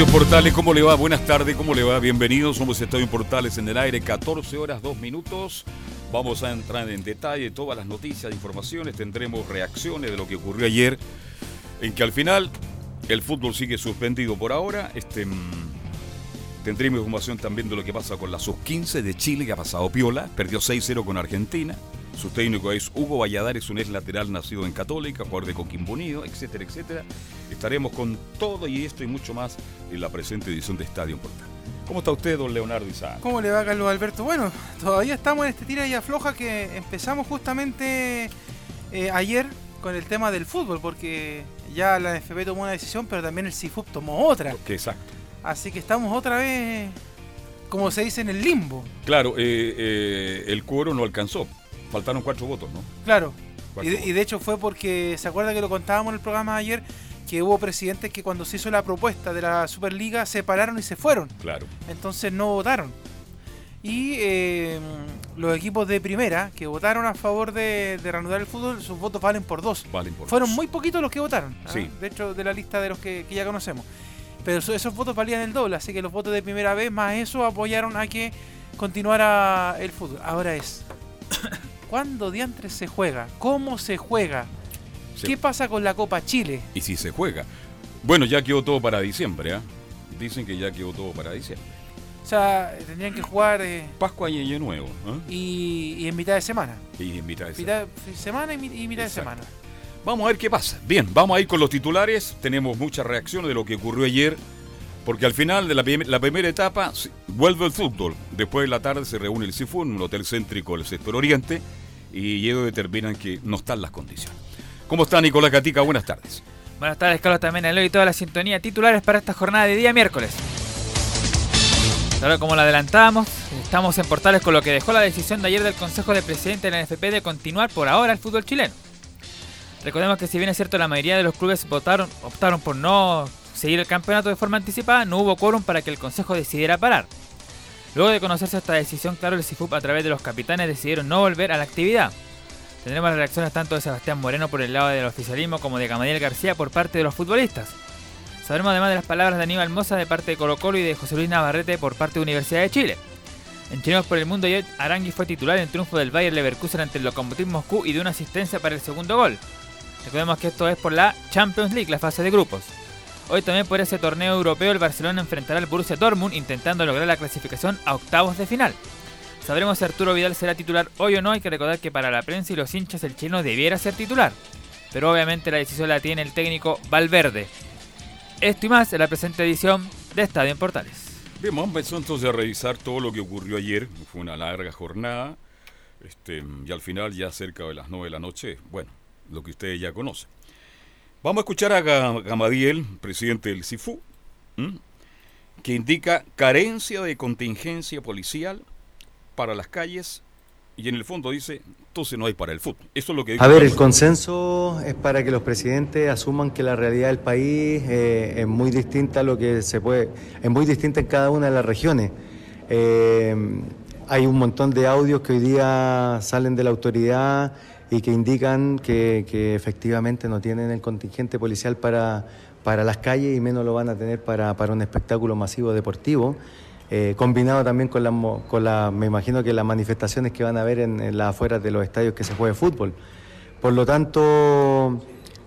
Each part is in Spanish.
Estadio Portales, ¿cómo le va? Buenas tardes, ¿cómo le va? Bienvenidos, somos Estadio Portales en el aire, 14 horas, 2 minutos. Vamos a entrar en detalle todas las noticias, informaciones, tendremos reacciones de lo que ocurrió ayer, en que al final el fútbol sigue suspendido por ahora. Este, mm, tendremos información también de lo que pasa con la sub-15 de Chile, que ha pasado piola, perdió 6-0 con Argentina. Su técnico es Hugo Valladares, un ex lateral nacido en Católica, jugador de Coquimbo Unido, etcétera, etcétera. Estaremos con todo y esto y mucho más en la presente edición de Estadio Portal. ¿Cómo está usted, don Leonardo Isaac? ¿Cómo le va, Carlos Alberto? Bueno, todavía estamos en este tira y afloja que empezamos justamente eh, ayer con el tema del fútbol, porque ya la NFP tomó una decisión, pero también el CIFUP tomó otra. Exacto. Así que estamos otra vez, como se dice, en el limbo. Claro, eh, eh, el cuoro no alcanzó. Faltaron cuatro votos, ¿no? Claro. Y Cuatro de, votos. y de hecho fue porque, ¿se acuerda que lo contábamos en el programa ayer? Que hubo presidentes que cuando se hizo la propuesta de la Superliga se pararon y se fueron. Claro. entonces no votaron. Y eh, los equipos de primera que votaron a favor de, de reanudar el fútbol, sus votos valen por dos. Valen por Fueron dos. muy poquitos los que votaron, ¿ah? Sí. de hecho de la lista de los que, que ya conocemos. Pero eso- esos votos valían el doble, así que los votos de primera vez más eso apoyaron a que continuara el fútbol. Ahora es, ¿cuándo diantres se juega? ¿Cómo se juega? Se- ¿Qué pasa con la Copa Chile? Y si se juega. Bueno, ya quedó todo para diciembre, ¿ah? Dicen que ya quedó todo para diciembre. O sea, tendrían que jugar eh, Pascua y Año Nuevo, ¿ah? y, y en mitad de semana. Y en mitad de Mitad, semana y, y mitad Exacto. de semana. Vamos a ver qué pasa. Bien, vamos a ir con los titulares. Tenemos muchas reacciones de lo que ocurrió ayer. Porque al final de la, la primera etapa vuelve el fútbol. Después de la tarde se reúne el CIFU en un hotel céntrico del sector oriente. Y ellos determinan que no están las condiciones. ¿Cómo está Nicolás Gatica? Buenas tardes. Buenas tardes, Carlos, también Leo y toda la sintonía titulares para esta jornada de día miércoles. Ahora, como lo adelantábamos, estamos en portales con lo que dejó la decisión de ayer del Consejo de Presidente de la NFP de continuar por ahora el fútbol chileno. Recordemos que si bien es cierto la mayoría de los clubes votaron, optaron por no seguir el campeonato de forma anticipada, no hubo quórum para que el Consejo decidiera parar. Luego de conocerse esta decisión, claro, el CIFUP a través de los capitanes decidieron no volver a la actividad. Tendremos las reacciones tanto de Sebastián Moreno por el lado del oficialismo como de Gamadiel García por parte de los futbolistas. Sabremos además de las palabras de Aníbal Moza de parte de Colo Colo y de José Luis Navarrete por parte de Universidad de Chile. En Chilenos por el Mundo Arangui fue titular en triunfo del Bayer Leverkusen ante el Lokomotiv Moscú y de una asistencia para el segundo gol. Recordemos que esto es por la Champions League, la fase de grupos. Hoy también por ese torneo europeo el Barcelona enfrentará al Borussia Dortmund intentando lograr la clasificación a octavos de final. Sabremos si Arturo Vidal será titular hoy o no. Hay que recordar que para la prensa y los hinchas el chileno debiera ser titular. Pero obviamente la decisión la tiene el técnico Valverde. Esto y más en la presente edición de Estadio en Portales. Bien, vamos a entonces a revisar todo lo que ocurrió ayer. Fue una larga jornada. Este, y al final, ya cerca de las 9 de la noche, bueno, lo que ustedes ya conocen. Vamos a escuchar a Gamadiel, presidente del CIFU, que indica carencia de contingencia policial para las calles y en el fondo dice, entonces no hay para el fútbol. Eso es lo que A ver, el consenso es para que los presidentes asuman que la realidad del país eh, es muy distinta a lo que se puede, es muy distinta en cada una de las regiones. Eh, hay un montón de audios que hoy día salen de la autoridad y que indican que, efectivamente no tienen el contingente policial para, para las calles y menos lo van a tener para, para un espectáculo masivo deportivo. Eh, combinado también con la, con la, me imagino que las manifestaciones que van a haber en, las afueras de los estadios que se juegue fútbol. Por lo tanto,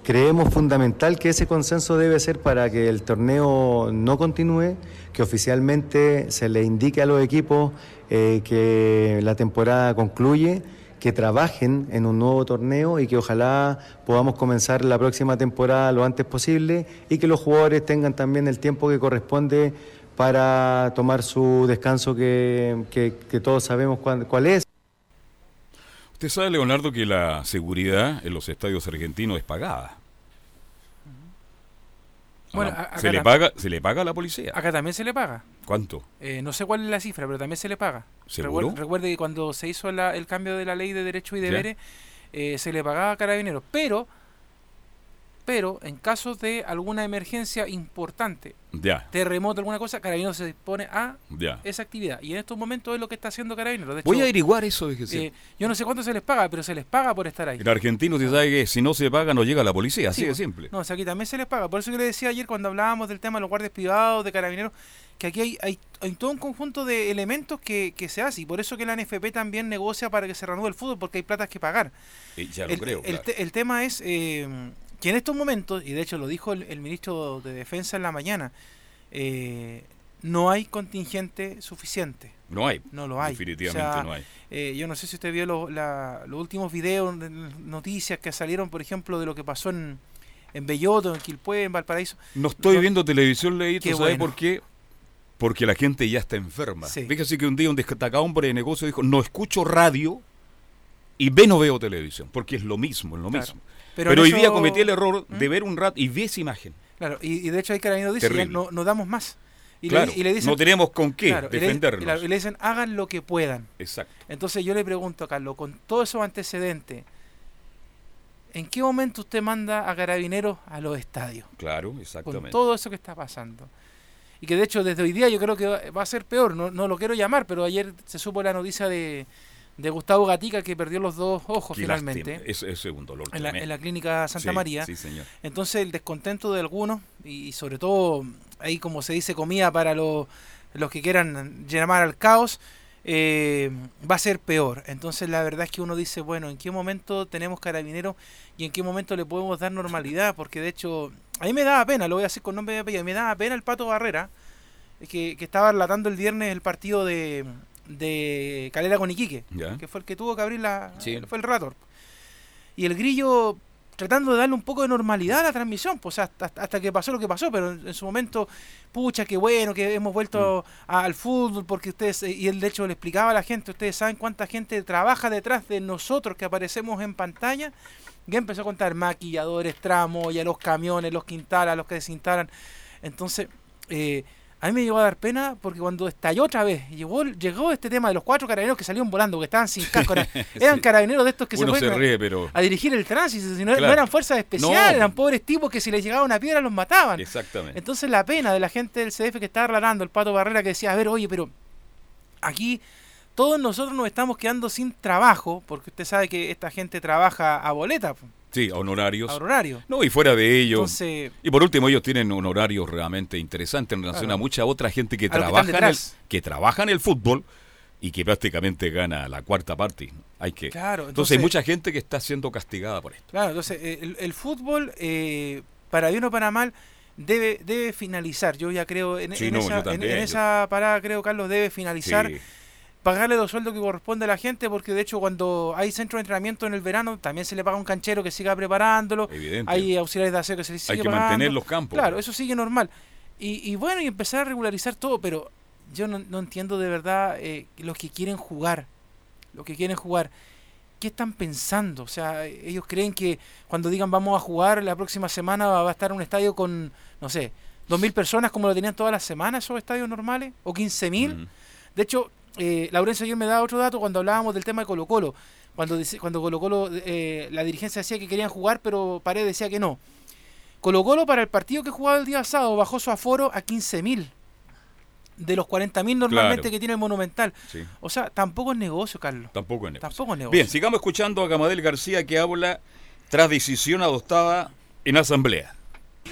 creemos fundamental que ese consenso debe ser para que el torneo no continúe, que oficialmente se le indique a los equipos eh, que la temporada concluye que trabajen en un nuevo torneo y que ojalá podamos comenzar la próxima temporada lo antes posible y que los jugadores tengan también el tiempo que corresponde para tomar su descanso que, todos sabemos cuál, es. Usted sabe, Leonardo, que la seguridad en los estadios argentinos es pagada. Bueno, se, le paga, ¿Se le paga a la policía? Acá también se le paga. ¿Cuánto? Eh, no sé cuál es la cifra, pero también se le paga. ¿Seguro? Recuerde, que cuando se hizo el cambio de la ley de derechos y deberes, eh, se le pagaba a carabineros. Pero pero en caso de alguna emergencia importante, terremoto, alguna cosa, Carabineros se dispone a esa actividad. Y en estos momentos es lo que está haciendo Carabineros. Voy a averiguar eso. De eh, yo no sé cuánto se les paga, pero se les paga por estar ahí. El argentino te sabe que si no se paga no llega la policía, así de pues. simple. No, o sea, aquí también se les paga. Por eso yo le decía ayer cuando hablábamos del tema de los guardias privados, de Carabineros, que aquí hay, hay, todo un conjunto de elementos que, se hace. Y por eso que la NFP también negocia para que se reanude el fútbol, porque hay platas que pagar. ya lo creo. El, tema es... Eh, que en estos momentos, y de hecho lo dijo el, ministro de Defensa en la mañana, eh, no hay contingente suficiente. No hay. No lo hay. Definitivamente no hay. Eh, yo no sé si usted vio los últimos videos, noticias que salieron, por ejemplo, de lo que pasó en, en Belloto, en Quilpué, en Valparaíso. No estoy viendo televisión, Leito, ¿sabe por qué? Porque la gente ya está enferma. Fíjese que un día un destacado hombre de negocio dijo, no escucho radio y ve no veo televisión, porque es lo mismo, es lo mismo. Pero, hoy día cometí el error ¿Mm? de ver un rato y vi esa imagen. Claro, y, de hecho hay carabineros dice, no, no damos más. Y, le, dicen, no tenemos con qué defendernos. Y le, dicen, hagan lo que puedan. Exacto. Entonces yo le pregunto a Carlos, con todos esos antecedentes, ¿en qué momento usted manda a carabineros a los estadios? Claro, exactamente. Con todo eso que está pasando. Y que de hecho desde hoy día yo creo que va a ser peor, no, no lo quiero llamar, pero ayer se supo la noticia de, de Gustavo Gatica que perdió los dos ojos finalmente. Es, es, un dolor. En la, en la, clínica Santa María. Sí, señor. Entonces el descontento de algunos y, sobre todo ahí como se dice comida para los, los que quieran llamar al caos. Eh, va a ser peor. Entonces la verdad es que uno dice, bueno, ¿en qué momento tenemos carabineros y en qué momento le podemos dar normalidad? Porque de hecho, a mí me daba pena, lo voy a decir con nombre de apellido, me daba pena el Pato Barrera, que, que estaba relatando el viernes el partido de, de Calera con Iquique, que fue el que tuvo que abrir la. Fue el relator. Y el grillo tratando de darle un poco de normalidad a la transmisión, pues hasta, hasta que pasó lo que pasó, pero en, su momento, pucha, qué bueno que hemos vuelto mm. al fútbol, porque ustedes, y él de hecho le explicaba a la gente, ustedes saben cuánta gente trabaja detrás de nosotros que aparecemos en pantalla, y empezó a contar maquilladores, tramos, ya los camiones, los que instalan, los que desinstalan. Entonces, eh, a mí me llegó a dar pena porque cuando estalló otra vez, llegó, llegó este tema de los cuatro carabineros que salieron volando, que estaban sin casco. Eran, carabineros de estos que se fueron a, dirigir el tránsito. no, eran fuerzas especiales, eran pobres tipos que si les llegaba una piedra los mataban. Exactamente. Entonces la pena de la gente del CDF que estaba relatando, el Pato Barrera que decía, a ver, oye, pero aquí todos nosotros nos estamos quedando sin trabajo, porque usted sabe que esta gente trabaja a boleta. Sí, honorarios. honorarios. No, y fuera de ello. y por último, ellos tienen honorarios realmente interesantes en relación a mucha otra gente que trabaja, en el, que trabaja en el fútbol y que prácticamente gana la cuarta parte. Hay que. Claro, entonces, hay mucha gente que está siendo castigada por esto. Claro, entonces el, fútbol, eh, para bien o para mal, debe debe finalizar. Yo ya creo en, esa, parada, creo, Carlos, debe finalizar pagarle los sueldos que corresponde a la gente, porque de hecho cuando hay centro de entrenamiento en el verano, también se le paga un canchero que siga preparándolo. Hay auxiliares de aseo que se les sigue Hay que mantener los campos. Claro, eso sigue normal. Y, bueno, y empezar a regularizar todo, pero yo no, entiendo de verdad eh, los que quieren jugar, los que quieren jugar. qué están pensando? O sea, ellos creen que cuando digan vamos a jugar la próxima semana va a estar un estadio con, no sé, 2.000 personas como lo tenían todas las semanas esos estadios normales, o 15.000. Ujú. De hecho, eh, Laurencio ayer me daba otro dato cuando hablábamos del tema de Colo Colo. Cuando, cuando Colo Colo, eh, la dirigencia decía que querían jugar, pero Pared decía que no. Colo Colo para el partido que jugaba el día sábado bajó su aforo a 15.000 de los 40.000 normalmente Claro. que tiene el Monumental. Sí, O sea, tampoco es negocio, Carlos. tampoco es negocio. Tampoco es negocio. Bien, sigamos escuchando a Gamadel García que habla tras decisión adoptada en asamblea.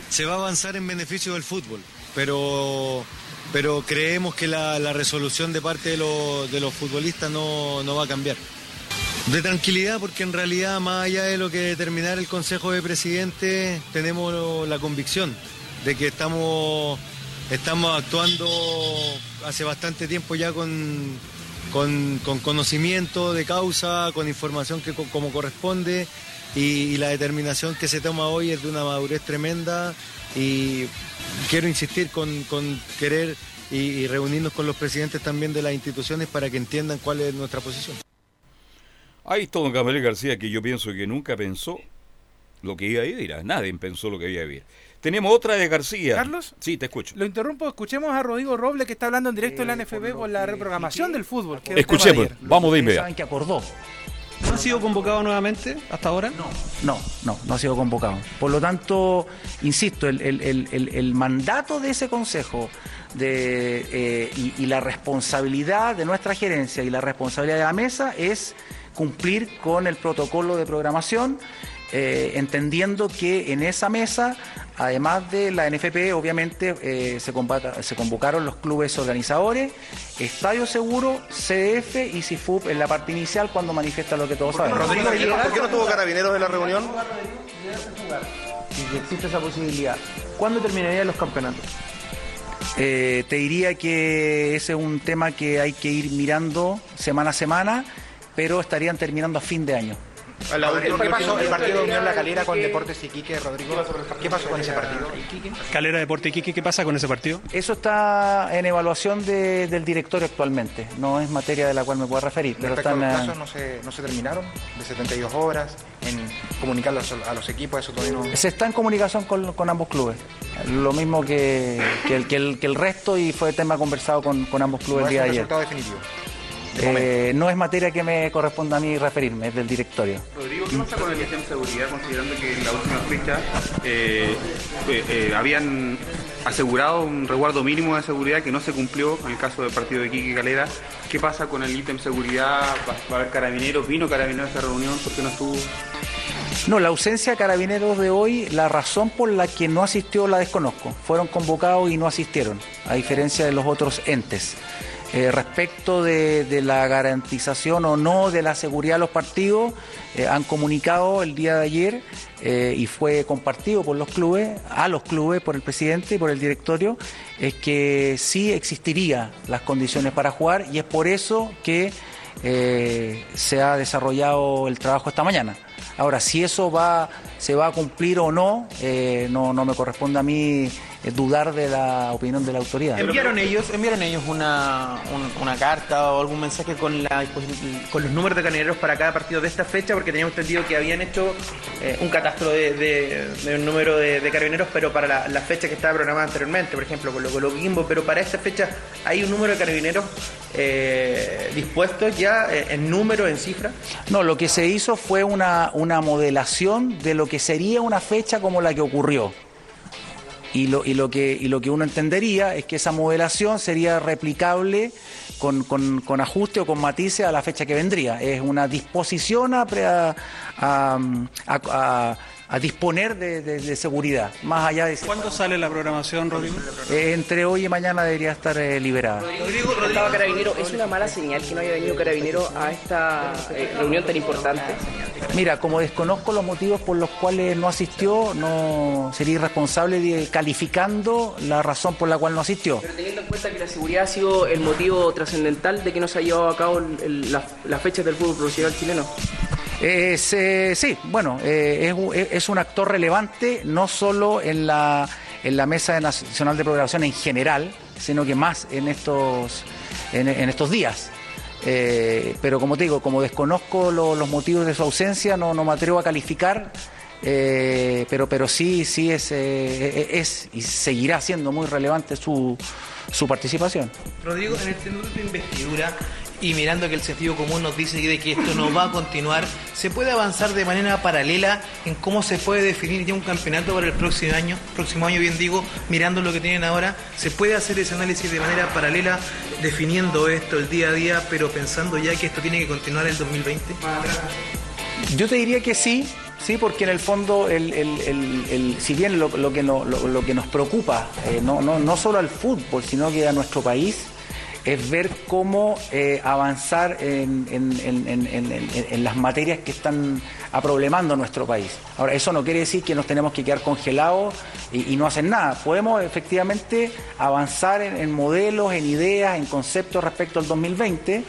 Se va a avanzar en beneficio del fútbol, pero, pero creemos que la, resolución de parte de, los- de los futbolistas no, no va a cambiar. De tranquilidad, porque en realidad, más allá de lo que determinar el Consejo de Presidentes, tenemos la convicción de que estamos, estamos actuando hace bastante tiempo ya con, con, con conocimiento de causa, con información que co- como corresponde y la determinación que se toma hoy es de una madurez tremenda y quiero insistir con, con querer y, y reunirnos con los presidentes también de las instituciones para que entiendan cuál es nuestra posición. Ahí está don Gabriel García que yo pienso que nunca pensó lo que iba a vivir. Nadie pensó lo que iba a vivir. Tenemos otra de García. ¿Carlos? Sí, te escucho. Lo interrumpo, escuchemos a Rodrigo Roble que está hablando en directo en la NFB por la reprogramación del fútbol. de Escuchemos, vamos de inmediato. saben que acordó. ¿No ha sido convocado nuevamente hasta ahora? No, no, no, no ha sido convocado. Por lo tanto, insisto, el, el- el- el- mandato de ese consejo de, eh, y la responsabilidad de nuestra gerencia y la responsabilidad de la mesa es cumplir con el protocolo de programación, eh, entendiendo que en esa mesa, además de la NFP, obviamente eh, se, convoca- se convocaron los clubes organizadores, Estadio Seguro, CDF y CIFUP en la parte inicial cuando manifiesta lo que todos sabemos. Rodrigo, ¿por qué no tuvo carabineros en la reunión? y que existe esa posibilidad. ¿Cuándo terminarían los campeonatos? Eh, te diría que ese es un tema que hay que ir mirando semana a semana, pero estarían terminando a fin de año. ¿Qué pasó el partido de Unión La Calera con Deportes Iquique, Rodrigo? ¿Qué pasó con ese partido? Calera Deporte Iquique, ¿qué pasa con ese partido? Eso está en evaluación de- del directorio actualmente. No es materia de la cual me puedo referir, pero Respecto a están. los plazos, no se, no se terminaron de 72 horas en comunicarlos a los equipos, eso todavía no... Se está en comunicación con, con ambos clubes. Lo mismo que, que el, que, el, que el resto y fue tema conversado con, con ambos clubes no el día de ayer. resultado definitivo. Momento. Eh, no es materia que me corresponda a mí referirme, es del directorio. Rodrigo, ¿qué pasa con el ítem seguridad, considerando que en la última fecha eh, eh, eh, habían asegurado un resguardo mínimo de seguridad que no se cumplió en el caso del partido de Quique Calera? ¿Qué pasa con el ítem seguridad? ¿Va, va a haber carabineros? ¿Vino carabineros a esa reunión? ¿Por qué no estuvo? No, la ausencia de carabineros de hoy, la razón por la que no asistió la desconozco. Fueron convocados y no asistieron, a diferencia de los otros entes. Eh, respecto de, de la garantización o no de la seguridad de los partidos, eh, han comunicado el día de ayer eh, y fue compartido por los clubes, a los clubes, por el presidente y por el directorio, es que sí existiría las condiciones para jugar y es por eso que se ha desarrollado el trabajo esta mañana. Ahora, si eso va, se va a cumplir o no, eh, no, no me corresponde a mí eh, dudar de la opinión de la autoridad. ¿Enviaron ellos, enviaron ellos una, un- una carta o algún mensaje con, la, con los números de carabineros para cada partido de esta fecha? Porque teníamos entendido que habían hecho eh, un catastro de, de- de un número de, de carabineros, pero para la, la fecha que estaba programada anteriormente, por ejemplo, con lo con lo Quimbo, pero para esta fecha hay un número de carabineros eh, dispuestos ya en número, en cifra. No, lo que se hizo fue una, una modelación de lo que sería una fecha como la que ocurrió. Y lo, y lo, que, y lo que uno entendería es que esa modelación sería replicable con, con- con ajuste o con matices a la fecha que vendría. Es una disposición a, a, a- a- a- disponer de, de- de seguridad, más allá de... ¿Cuándo sale la programación, Rodrigo? Eh, entre hoy y mañana debería estar eh, liberada. Estaba Carabinero, ¿es una mala señal que no haya venido Carabinero a esta eh, reunión tan importante? Mira, como desconozco los motivos por los cuales no asistió, no sería irresponsable de- calificando la razón por la cual no asistió. Pero teniendo en cuenta que la seguridad ha sido el motivo trascendental de que no se ha llevado a cabo las fechas del fútbol profesional chileno. Eh, sí, bueno, eh, es, un- es un actor relevante no solo en la, en la Mesa Nacional de Programación en general, sino que más en estos, en, estos días. Eh, pero como te digo, como desconozco lo- los motivos de su ausencia, no, no me atrevo a calificar. eh, pero, pero sí, sí es, eh, es y seguirá siendo muy relevante su, su participación. Rodrigo, en el tenor de investidura y mirando que el sentido común nos dice de que esto no va a continuar, ¿se puede avanzar de manera paralela en cómo se puede definir ya un campeonato para el próximo año? Próximo año, bien digo, mirando lo que tienen ahora, ¿se puede hacer ese análisis de manera paralela, definiendo esto el día a día, pero pensando ya que esto tiene que continuar el 2020? Yo te diría que sí, sí, porque en el fondo, el, el- el- si bien lo, lo que no- lo que nos preocupa, eh, no, no, no solo al fútbol, sino que a nuestro país, es ver cómo eh, avanzar en, las materias que están aproblemando nuestro país. Ahora, eso no quiere decir que nos tenemos que quedar congelados y, no hacer nada. Podemos efectivamente avanzar en, en modelos, en ideas, en conceptos respecto al 2020,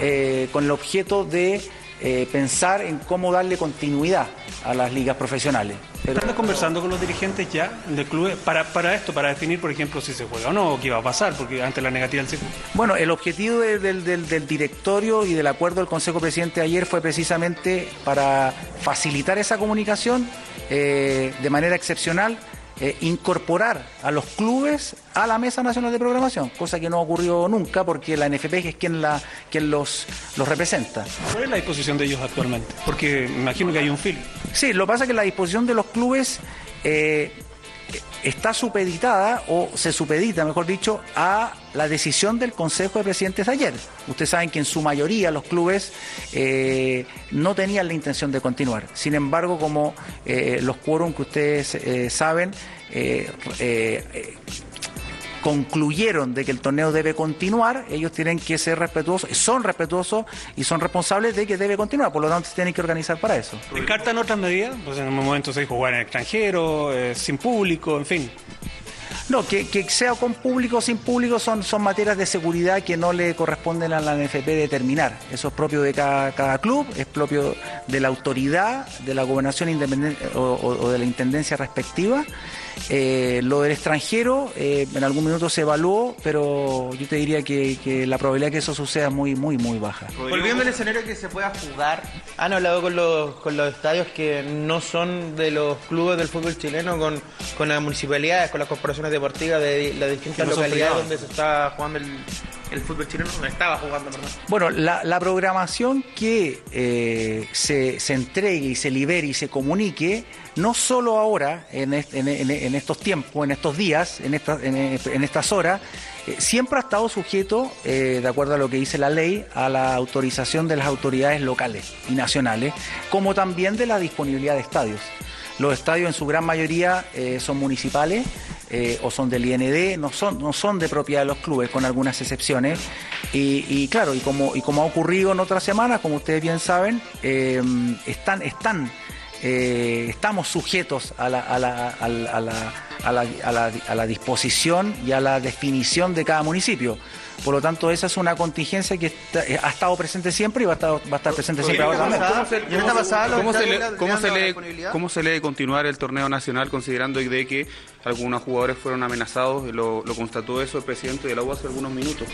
eh, con el objeto de eh, pensar en cómo darle continuidad a las ligas profesionales. Pero- ¿Están conversando con los dirigentes ya del club para, para esto, para definir, por ejemplo, si se juega o no, o qué va a pasar? Porque ante la negativa del circuito. Bueno, el objetivo de- del, del- directorio y del acuerdo del Consejo Presidente ayer fue precisamente para facilitar esa comunicación eh, de manera excepcional, eh, incorporar a los clubes a la Mesa Nacional de Programación, cosa que no ocurrió nunca porque la NFP es quien, la, quien los, los representa. ¿Cuál es la disposición de ellos actualmente? Porque me imagino que hay un fil. Sí, lo que pasa es que la disposición de los clubes eh, está supeditada, o se supedita, mejor dicho, a la decisión del Consejo de Presidentes de ayer. Ustedes saben que en su mayoría los clubes eh, no tenían la intención de continuar. Sin embargo, como eh, los quórum que ustedes eh, saben, concluyeron de que el torneo debe continuar, ellos tienen que ser respetuosos, son respetuosos y son responsables de que debe continuar, por lo tanto se tienen que organizar para eso. ¿Descartan otras medidas? Pues en un momento se dijo jugar en el extranjero, eh, sin público, en fin. No, que, que sea con público o sin público son, son materias de seguridad que no le corresponden a la NFP determinar. Eso es propio de cada, cada club, es propio de la autoridad, de la gobernación independiente o, o- o de la intendencia respectiva. Eh, lo del extranjero eh, en algún minuto se evaluó, pero yo te diría que, que la probabilidad que eso suceda es muy, muy, muy baja. Volviendo al escenario que se pueda jugar, han hablado con los, con los estadios que no son de los clubes del fútbol chileno, con, con las municipalidades, con las corporaciones deportivas de las distintas no localidades donde se está jugando el, el fútbol chileno, donde estaba jugando, perdón. Bueno, la, la programación que eh, se, se entregue y se libere y se comunique, no solo ahora, en, est- en- en- en estos tiempos, en estos días, en, esta- en, en estas horas, eh, siempre ha estado sujeto, eh, de acuerdo a lo que dice la ley, a la autorización de las autoridades locales y nacionales, como también de la disponibilidad de estadios. Los estadios en su gran mayoría eh, son municipales eh, o son del IND, no son, no son de propiedad de los clubes, con algunas excepciones. Y, y claro, y como, y como ha ocurrido en otras semanas, como ustedes bien saben, eh, están, están, eh, estamos sujetos a la, a la- a la- a la- a la- a la- a la disposición y a la definición de cada municipio. Por lo tanto, esa es una contingencia que está- eh, ha estado presente siempre y va a estar, va a estar presente siempre ahora también. ¿Cómo se, ¿Y en esta pasada los cómo se estadios le- le- cómo le se dan la le- disponibilidad? cómo se le debe continuar el torneo nacional considerando de que algunos jugadores fueron amenazados? Lo, lo constató eso el presidente de la U hace algunos minutos.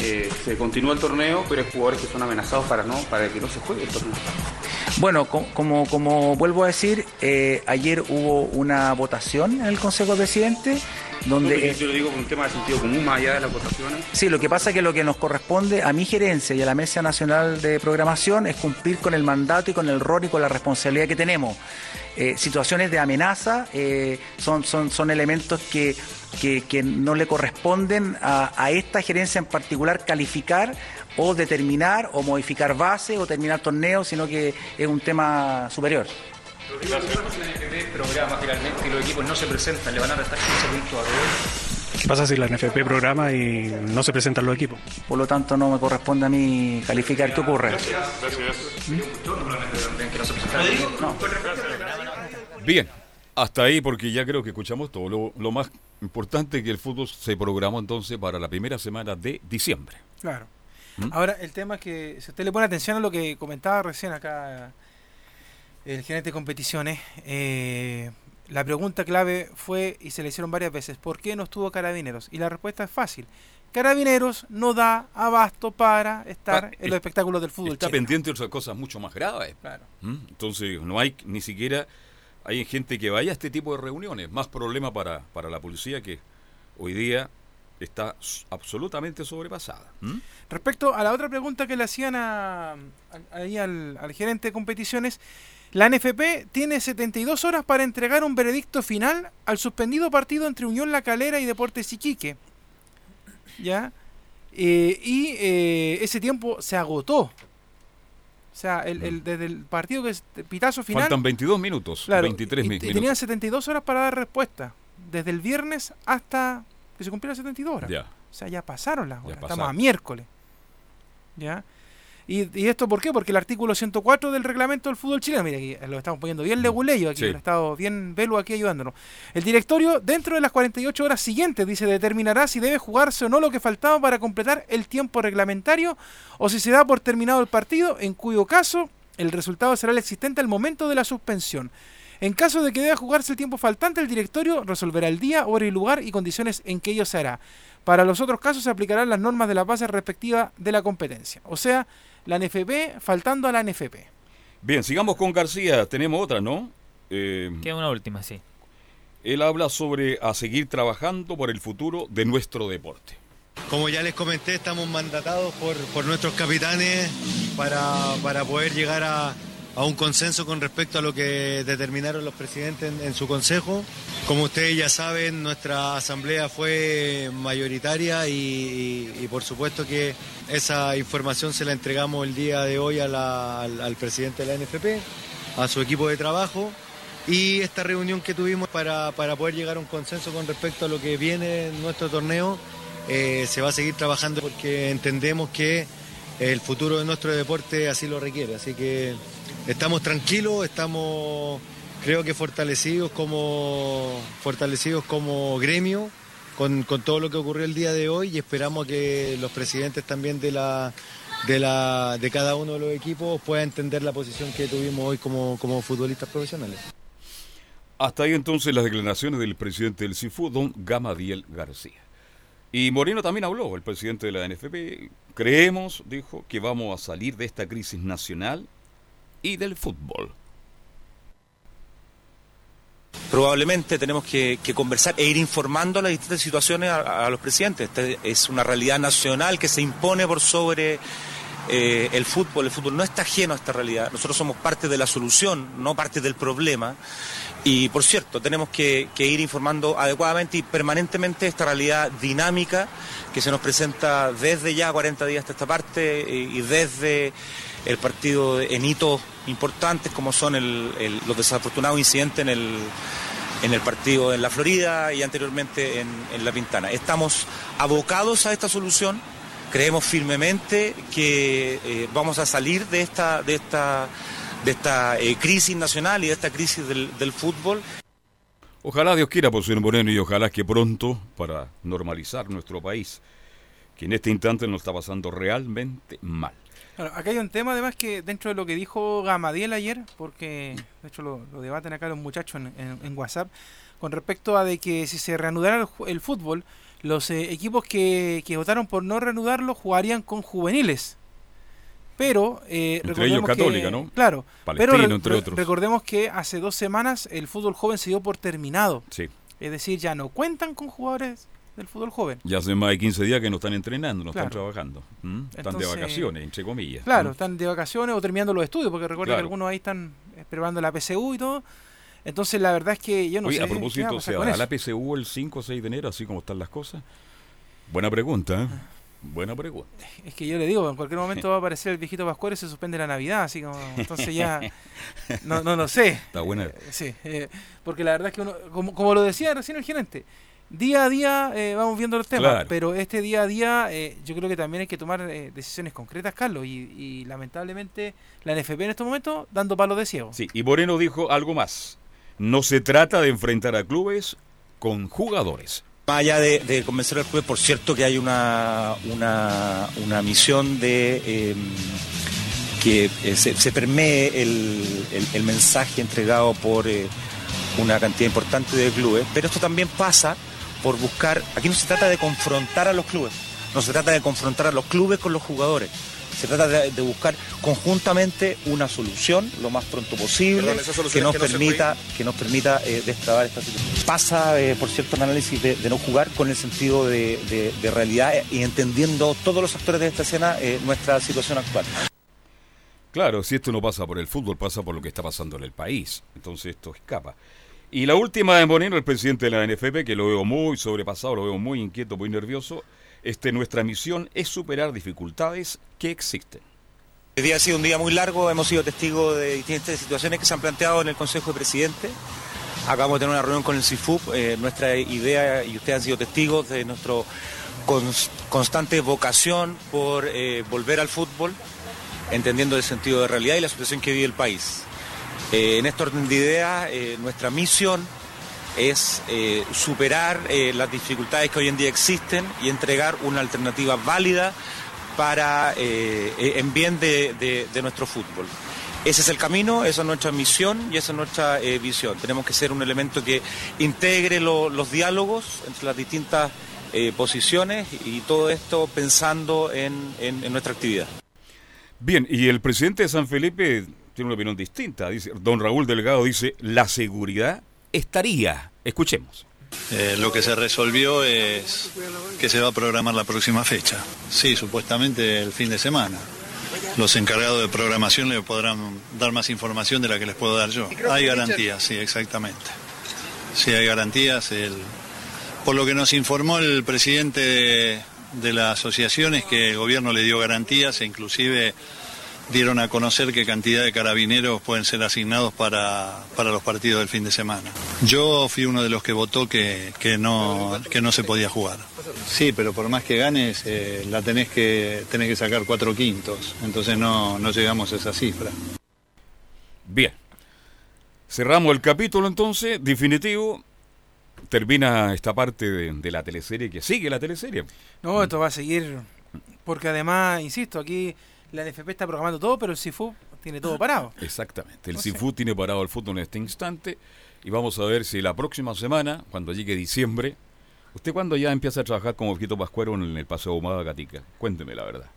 Eh, se continúa el torneo, pero hay jugadores que son amenazados para no para que no se juegue el torneo. Bueno, co- como, como vuelvo a decir, eh, ayer hubo una votación en el Consejo de Presidentes donde... Yo, yo lo digo por un tema de sentido común, más allá de las votaciones. Sí, lo que pasa es que lo que nos corresponde a mi gerencia y a la Mesa Nacional de Programación es cumplir con el mandato y con el rol y con la responsabilidad que tenemos. Eh, situaciones de amenaza eh, son, son, son elementos que, que- que no le corresponden a, a esta gerencia en particular calificar o determinar o modificar base o terminar torneos, sino que es un tema superior. programa finalmente y los equipos no se presentan, le van a restar 15 puntos a ¿Qué pasa si la NFP programa y no se presentan los equipos? Por lo tanto, no me corresponde a mí calificar qué ocurre. Bien, hasta ahí porque ya creo que escuchamos todo. Lo, lo más importante es que el fútbol se programó entonces para la primera semana de diciembre. Claro. ¿Mm? Ahora, el tema es que si usted le pone atención a lo que comentaba recién acá el gerente de competiciones, eh, la pregunta clave fue, y se le hicieron varias veces, ¿por qué no estuvo Carabineros? Y la respuesta es fácil. Carabineros no da abasto para estar Ah, en los espectáculos del fútbol Está chileno. pendiente de otras cosas mucho más graves. Claro. ¿Mm? Entonces, no hay ni siquiera. Hay gente que vaya a este tipo de reuniones. Más problema para, para la policía que hoy día está absolutamente sobrepasada. ¿Mm? Respecto a la otra pregunta que le hacían a, ahí al, al gerente de competiciones, la NFP tiene 72 horas para entregar un veredicto final al suspendido partido entre Unión La Calera y Deportes Iquique. ¿Ya? Eh, y eh, ese tiempo se agotó. O sea, el, el- desde el partido que es pitazo final. Faltan 22 minutos, Claro, 23 y- mi- y minutos. tenían 72 horas para dar respuesta. Desde el viernes hasta que se cumplieran 72 horas. Ya. O sea, ya pasaron las horas. Estamos a miércoles. ¿Ya? Y, y esto por qué? Porque el artículo 104 del reglamento del fútbol chileno, mira, aquí lo estamos poniendo bien leguleyo aquí, Sí. ha estado bien velo aquí ayudándonos. El directorio, dentro de las 48 horas siguientes, dice, determinará si debe jugarse o no lo que faltaba para completar el tiempo reglamentario o si se da por terminado el partido, en cuyo caso el resultado será el existente al momento de la suspensión. En caso de que deba jugarse el tiempo faltante, el directorio resolverá el día, hora y lugar y condiciones en que ello se hará. Para los otros casos se aplicarán las normas de la base respectiva de la competencia. O sea, la NFP faltando a la NFP. Bien, sigamos con García. Tenemos otra, ¿no? Eh, Queda una última, sí. él habla sobre a seguir trabajando por el futuro de nuestro deporte. Como ya les comenté, estamos mandatados por, por nuestros capitanes para, para poder llegar a, a un consenso con respecto a lo que determinaron los presidentes en, su consejo. Como ustedes ya saben, nuestra asamblea fue mayoritaria y, por supuesto que esa información se la entregamos el día de hoy al presidente de la NFP, a su equipo de trabajo. Y esta reunión que tuvimos para, para poder llegar a un consenso con respecto a lo que viene en nuestro torneo, eh, se va a seguir trabajando porque entendemos que el futuro de nuestro deporte así lo requiere. Así que estamos tranquilos, estamos creo que fortalecidos como, fortalecidos como gremio con, con todo lo que ocurrió el día de hoy y esperamos que los presidentes también de la de, la, de cada uno de los equipos puedan entender la posición que tuvimos hoy como, como futbolistas profesionales. Hasta ahí entonces las declaraciones del presidente del CIFU, don Gamadiel García. Y Moreno también habló, el presidente de la NFP. Creemos, dijo, que vamos a salir de esta crisis nacional y del fútbol. Probablemente tenemos que, conversar e ir informando las distintas situaciones a, los presidentes. Esta es una realidad nacional que se impone por sobre eh, el fútbol. El fútbol no está ajeno a esta realidad. Nosotros somos parte de la solución, no parte del problema. Y por cierto, tenemos que, ir informando adecuadamente y permanentemente esta realidad dinámica que se nos presenta desde ya 40 días hasta esta parte y, y desde el partido en hitos importantes como son el- los desafortunados incidentes en el, en el partido en la Florida y anteriormente en, La Pintana. Estamos abocados a esta solución, creemos firmemente que eh, vamos a salir de esta, de esta, de esta eh, crisis nacional y de esta crisis del, fútbol. Ojalá Dios quiera, por señor Moreno, y ojalá que pronto, para normalizar nuestro país, que en este instante nos está pasando realmente mal. Acá hay un tema además que dentro de lo que dijo Gamadiel ayer, porque de hecho lo, lo debaten acá los muchachos en, en- en WhatsApp, con respecto a de que si se reanudara el, fútbol, los eh, equipos que, que votaron por no reanudarlo jugarían con juveniles. Pero eh, Entre ellos recordemos que-. Claro. Palestino, pero entre otros. recordemos que hace dos semanas el fútbol joven se dio por terminado. Sí. Es decir, ya no cuentan con jugadores del fútbol joven. Ya hace más de 15 días que no están entrenando, no están trabajando. Están de vacaciones, entre comillas. Claro, están de vacaciones o terminando los estudios, porque recuerda Claro. que algunos ahí están eh, preparando la PSU y todo. Entonces, la verdad es que yo no Oye, sé a qué va propósito, pasar ¿se con hará eso. la PSU el 5 o 6 de enero, así como están las cosas? Buena pregunta, ¿eh? Buena pregunta. Es que yo le digo, en cualquier momento va a aparecer el viejito Pascual y se suspende la Navidad, así como, entonces ya, no, no lo sé. Está buena. Eh, Sí, eh, porque la verdad es que uno, como, como lo decía recién el gerente, día a día eh, vamos viendo los temas, Claro. pero este día a día eh, yo creo que también hay que tomar eh, decisiones concretas, Carlos, y, y lamentablemente la NFP en estos momentos dando palos de ciego. Sí, y Moreno dijo algo más. No se trata de enfrentar a clubes con jugadores. Más allá de, de convencer al club, por cierto que hay una, una, una misión de eh, que eh, se, se permee el, el- el mensaje entregado por eh, una cantidad importante de clubes, pero esto también pasa por buscar, aquí no se trata de confrontar a los clubes, No se trata de confrontar a los clubes con los jugadores. Se trata de, de buscar conjuntamente una solución lo más pronto posible Perdón, que nos que no se permita, que nos permita eh, destrabar esta situación. Pasa, eh, por cierto, el análisis de, de no jugar con el sentido de, de- de realidad y entendiendo todos los actores de esta escena eh, nuestra situación actual. Claro, si esto no pasa por el fútbol, pasa por lo que está pasando en el país. Entonces esto escapa. Y la última de Moreno, el presidente de la NFP, que lo veo muy sobrepasado, lo veo muy inquieto, muy nervioso. Este, nuestra misión es superar dificultades que existen. Hoy día ha sido un día muy largo, hemos sido testigos de distintas situaciones que se han planteado en el Consejo de Presidentes. Acabamos de tener una reunión con el CIFUP, eh, nuestra idea, y ustedes han sido testigos de nuestra constante vocación por eh, volver al fútbol, entendiendo el sentido de realidad y la situación que vive el país. Eh, en este orden de ideas, eh, nuestra misión es eh, superar las dificultades que hoy en día existen y entregar una alternativa válida para en bien de, nuestro fútbol. Ese es el camino, esa es nuestra misión y esa es nuestra visión. Tenemos que ser un elemento que integre lo- los diálogos entre las distintas posiciones y todo esto pensando en- en- en nuestra actividad. Bien, y el presidente de San Felipe tiene una opinión distinta. Dice, don Raúl Delgado dice, la seguridad estaría. Escuchemos. Eh, lo que se resolvió es que se va a programar la próxima fecha. Sí, supuestamente el fin de semana. Los encargados de programación le podrán dar más información de la que les puedo dar yo. Hay garantías, sí, exactamente. Sí, hay garantías. El- Por lo que nos informó el presidente de, de la asociación es que el gobierno le dio garantías e inclusive dieron a conocer qué cantidad de carabineros pueden ser asignados para, para los partidos del fin de semana. Yo fui uno de los que votó que, que, no, que no se podía jugar. Sí, pero por más que ganes, eh, la tenés que, tenés que sacar cuatro quintos, entonces no, no llegamos a esa cifra. Bien. Cerramos el capítulo entonces, definitivo. Termina esta parte de, de la teleserie que sigue la teleserie. No, esto va a seguir. Porque además, insisto, aquí la NFP está programando todo, pero el CIFU tiene todo parado. Exactamente. El No sé. CIFU tiene parado el fútbol en este instante y vamos a ver si la próxima semana, cuando llegue diciembre, ¿usted cuándo ya empieza a trabajar como viejito pascuero en el Paseo Humada Gatica? Cuénteme la verdad.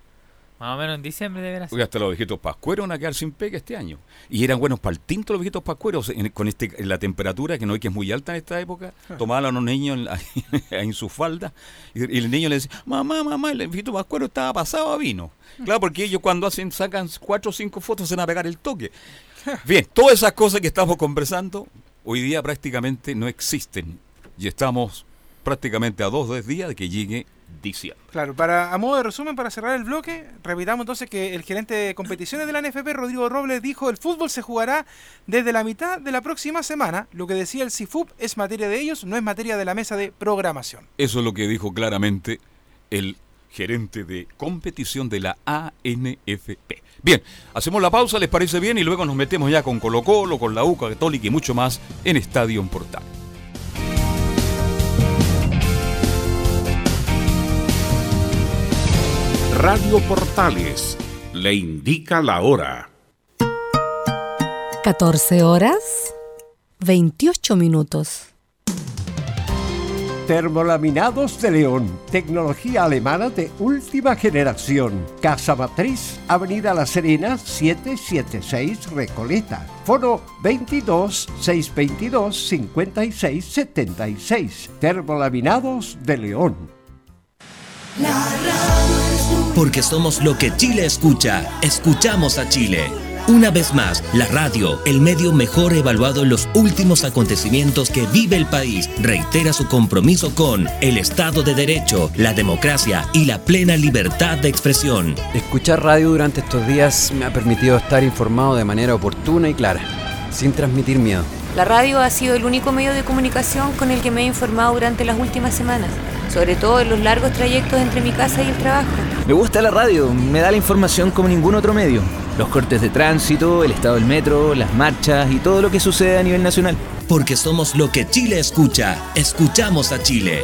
Más o menos en diciembre deberá ser. Porque hasta los viejitos pascueros van a quedar sin pega este año. Y eran buenos para el tinto los viejitos pascueros, en- con este, en la temperatura que no hay que es muy alta en esta época. Tomaban a los niños en, la- en su falda y, y el niño le decía, mamá, mamá, el viejito pascuero estaba pasado a vino. Claro, porque ellos cuando hacen sacan cuatro o cinco fotos se van a pegar el toque. Bien, todas esas cosas que estamos conversando hoy día prácticamente no existen. Y estamos prácticamente a dos días de que llegue diciembre. Claro, para a modo de resumen, para cerrar el bloque, repitamos entonces que el gerente de competiciones de la NFP, Rodrigo Robles, dijo el fútbol se jugará desde la mitad de la próxima semana. Lo que decía el CIFUP es materia de ellos, no es materia de la mesa de programación. Eso es lo que dijo claramente el gerente de competición de la ANFP. Bien, hacemos la pausa, ¿les parece bien? Y luego nos metemos ya con Colo Colo, con la UCA Católica y mucho más en Estadio Portal. Radio Portales le indica la hora. 14 horas 28 minutos. Termolaminados de León, tecnología alemana de última generación. Casa Matriz, Avenida La Serena, 776 Recoleta. Foro 22 622 56 76. Termolaminados de León. Porque somos lo que Chile escucha. Escuchamos a Chile. Una vez más, la radio, el medio mejor evaluado en los últimos acontecimientos que vive el país, reitera su compromiso con el Estado de Derecho, la democracia y la plena libertad de expresión. Escuchar radio durante estos días me ha permitido estar informado de manera oportuna y clara, sin transmitir miedo. La radio ha sido el único medio de comunicación con el que me he informado durante las últimas semanas, sobre todo en los largos trayectos entre mi casa y el trabajo. Me gusta la radio, me da la información como ningún otro medio. Los cortes de tránsito, el estado del metro, las marchas y todo lo que sucede a nivel nacional. Porque somos lo que Chile escucha. Escuchamos a Chile.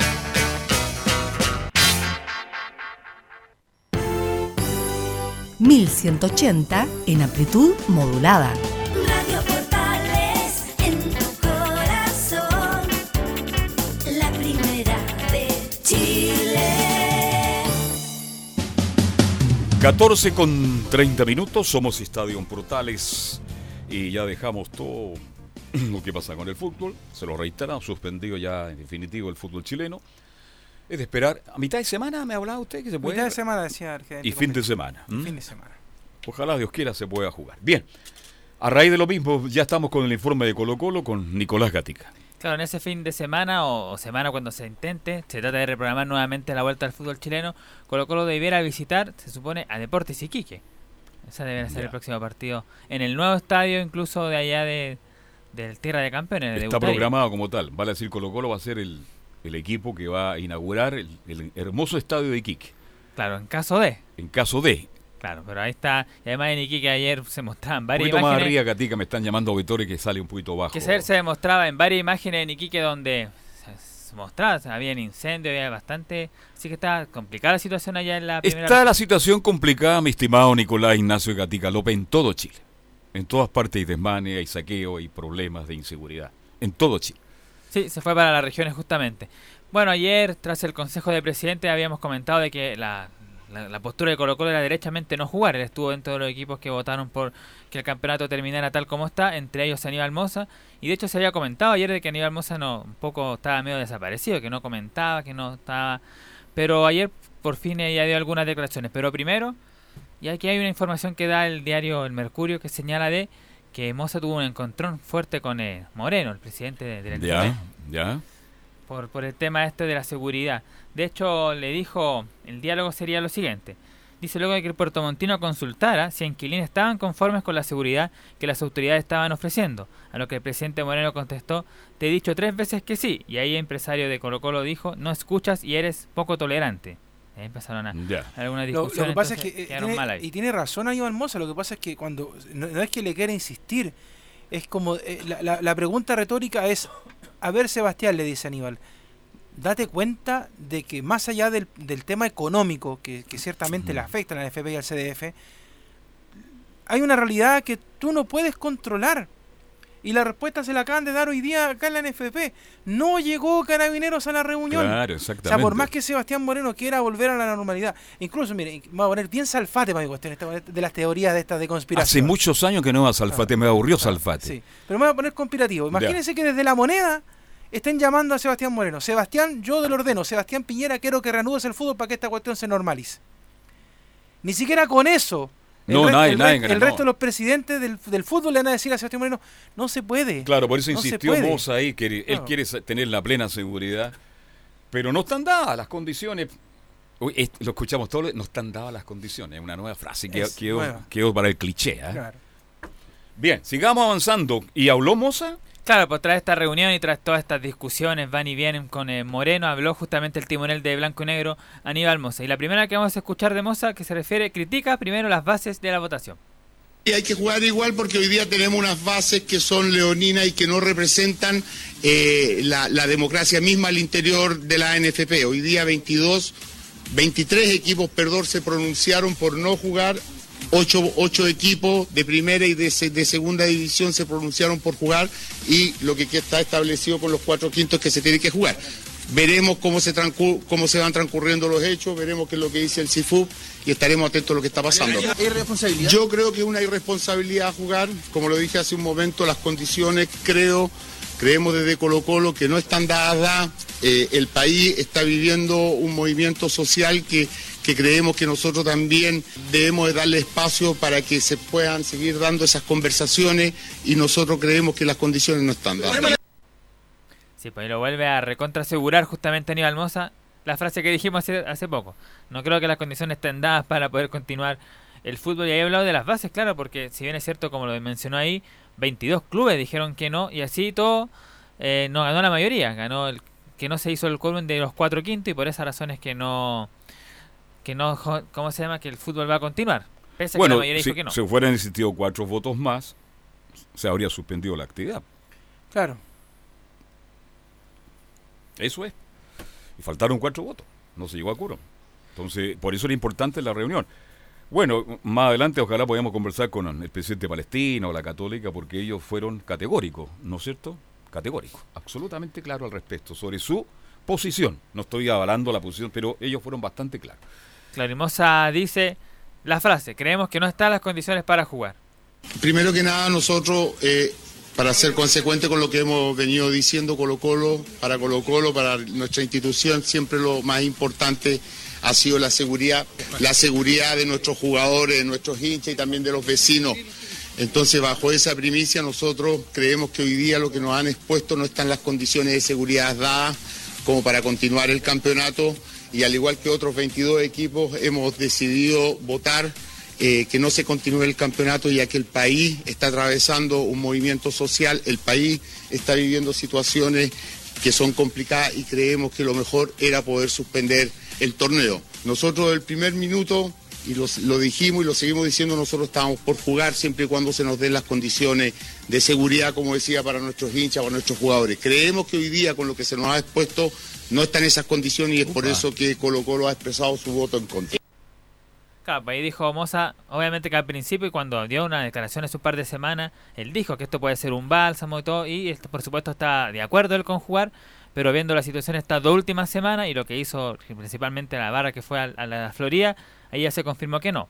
1180 en amplitud modulada. Radio Portales en tu corazón, la primera de Chile. 14 con 30 minutos, somos Estadio Portales y ya dejamos todo lo que pasa con el fútbol. Se lo reitera, suspendido ya en definitivo el fútbol chileno. Es de esperar. A mitad de semana me hablaba usted que se puede. Mitad de semana decía gerente Y fin de semana. Fin de semana. Ojalá Dios quiera se pueda jugar. Bien. A raíz de lo mismo, ya estamos con el informe de Colo Colo con Nicolás Gatica. Claro, en ese fin de semana o, semana cuando se intente, se trata de reprogramar nuevamente la vuelta al fútbol chileno. Colo Colo debiera visitar, se supone, a Deportes Iquique. Ese debería ser Ya. el próximo partido. En el nuevo estadio, incluso de allá de, del Tierra de Campeones. de Está programado como tal. Vale decir, Colo Colo va a ser el, el equipo que va a inaugurar el, el hermoso estadio de Iquique. Claro, en caso de. En caso de. Claro, pero ahí está. Y además en Iquique ayer se mostraban Un varias poquito más imágenes. arriba, Gatica, me están llamando auditores que sale un poquito bajo. Que ayer se demostraba en varias imágenes en Iquique donde se, mostraba, había incendio, había bastante. Así que está complicada la situación allá en la primera. Está la situación complicada, mi estimado Nicolás Ignacio Gatica López, en todo Chile. En todas partes hay desmanes, hay saqueo, hay problemas de inseguridad. En todo Chile. Sí, se fue para las regiones justamente. Bueno, ayer, tras el Consejo de Presidente, habíamos comentado de que la postura de Colo Colo era derechamente no jugar. Él estuvo dentro de los equipos que votaron por que el campeonato terminara tal como está, entre ellos Aníbal Moza. Y de hecho se había comentado ayer de que Aníbal Moza no, un poco estaba medio desaparecido, que no comentaba, que no estaba... Pero ayer por fin ya dio algunas declaraciones. Pero primero, y aquí hay una información que da el diario El Mercurio que señala de que Moza tuvo un encontrón fuerte con eh, Moreno, el presidente de, de la NFP Ya, ya. por, por el tema este de la seguridad. De hecho, le dijo, el diálogo sería lo siguiente. Dice luego de que el puertomontino consultara si inquilinos estaban conformes con la seguridad que las autoridades estaban ofreciendo, a lo que el presidente Moreno contestó, te he dicho tres veces que sí, y ahí el empresario de Colo Colo dijo, no escuchas y eres poco tolerante. Ahí empezaron a Ya. alguna Lo, discusión. lo que pasa es que eh, quedaron tiene- mal ahí. y tiene razón ahí Moza, lo que pasa es que cuando no, no es que le quiera insistir, es como eh, la, la- la pregunta retórica es, a ver Sebastián le dice Aníbal, date cuenta de que más allá del, del tema económico que, que ciertamente le afecta a la NFP y al CDF, hay una realidad que tú no puedes controlar. Y la respuesta se la acaban de dar hoy día acá en la NFP. No llegó Carabineros a la reunión. Claro, O sea, exactamente. por más que Sebastián Moreno quiera volver a la normalidad, incluso, mire, me voy a poner bien salfate para mi cuestión de las teorías de estas de Hace conspiración. muchos años que no va a Salfate, me aburrió Salfate. Sí, pero me voy a poner conspirativo. Imagínense que desde la moneda estén llamando a Sebastián Moreno. Sebastián, yo te lo ordeno. Sebastián Piñera, quiero que reanudes el fútbol para que esta cuestión se normalice. Ni siquiera con eso. El, No, re- nadie- el nadie ganó. el resto de los presidentes del, del fútbol le van a decir a Sebastián Moreno, no se puede. Claro, por eso no insistió puede". Moza ahí, que él Claro. quiere tener la plena seguridad, pero no están dadas las condiciones. Uy, es- lo escuchamos todos, no están dadas las condiciones, es una nueva frase, que quedó, para el cliché. ¿eh? Claro. Bien, sigamos avanzando. ¿Y habló Moza? Claro, pues tras esta reunión y tras todas estas discusiones van y vienen con eh, Moreno, habló justamente el timonel de Blanco y Negro, Aníbal Moza. Y la primera que vamos a escuchar de Moza, que se refiere, critica primero las bases de la votación. Y hay que jugar igual porque hoy día tenemos unas bases que son leoninas y que no representan eh, la, democracia misma al interior de la NFP. Hoy día 22, 23 equipos, perdón, se pronunciaron por no jugar. Ocho, ocho equipos de primera y de, de segunda división se pronunciaron por jugar y lo que está establecido con los cuatro quintos que se tiene que jugar. Veremos cómo se, cómo se van transcurriendo los hechos, veremos qué es lo que dice el CIFUP y estaremos atentos a lo que está pasando. Yo creo que es una irresponsabilidad jugar, como lo dije hace un momento, las condiciones creo, creemos desde Colo Colo que no están dadas, eh, el país está viviendo un movimiento social que, que creemos que nosotros también debemos de darle espacio para que se puedan seguir dando esas conversaciones y nosotros creemos que las condiciones no están dadas. Sí, pues lo vuelve a recontrasegurar justamente Aníbal Mosa la frase que dijimos hace, hace poco. No creo que las condiciones estén dadas para poder continuar el fútbol. Y ahí he hablado de las bases, claro, porque si bien es cierto, como lo mencionó ahí, 22 clubes dijeron que no, y así todo, eh, no ganó la mayoría. Ganó el que no se hizo el quórum de los cuatro quintos y por esa razón es que no, que no, ¿cómo se llama? Que el fútbol va a continuar. Pese a que la Bueno, mayoría si, dijo que no. si hubieran existido cuatro votos más, se habría suspendido la actividad. Claro. Eso es. Y faltaron cuatro votos. No se llegó a quórum. Entonces, por eso era importante la reunión. Bueno, más adelante ojalá podamos conversar con el presidente palestino o la católica porque ellos fueron categóricos, ¿no es cierto? Categóricos, absolutamente claros al respecto sobre su posición. No estoy avalando la posición, pero ellos fueron bastante claros. Clarimosa dice la frase, creemos que no están las condiciones para jugar. Primero que nada, nosotros, eh, para ser consecuente con lo que hemos venido diciendo Colo Colo, para Colo Colo, para nuestra institución, siempre lo más importante ha sido la seguridad, la seguridad de nuestros jugadores, de nuestros hinchas y también de los vecinos. Entonces, bajo esa primicia, nosotros creemos que hoy día lo que nos han expuesto no están las condiciones de seguridad dadas como para continuar el campeonato y al igual que otros 22 equipos hemos decidido votar eh, que no se continúe el campeonato ya que el país está atravesando un movimiento social, el país está viviendo situaciones que son complicadas y creemos que lo mejor era poder suspender el torneo. Nosotros el primer minuto, y lo dijimos y lo seguimos diciendo, nosotros estábamos por jugar siempre y cuando se nos den las condiciones de seguridad, como decía, para nuestros hinchas, para nuestros jugadores. Creemos que hoy día con lo que se nos ha expuesto no están esas condiciones y es por eso que Colo Colo ha expresado su voto en contra. Claro, ahí dijo Moza, obviamente que al principio y cuando dio una declaración hace un par de semanas, él dijo que esto puede ser un bálsamo y todo, y esto, por supuesto está de acuerdo él con jugar, pero viendo la situación estas dos últimas semanas y lo que hizo principalmente la barra que fue a, a la Florida, ahí ya se confirmó que no.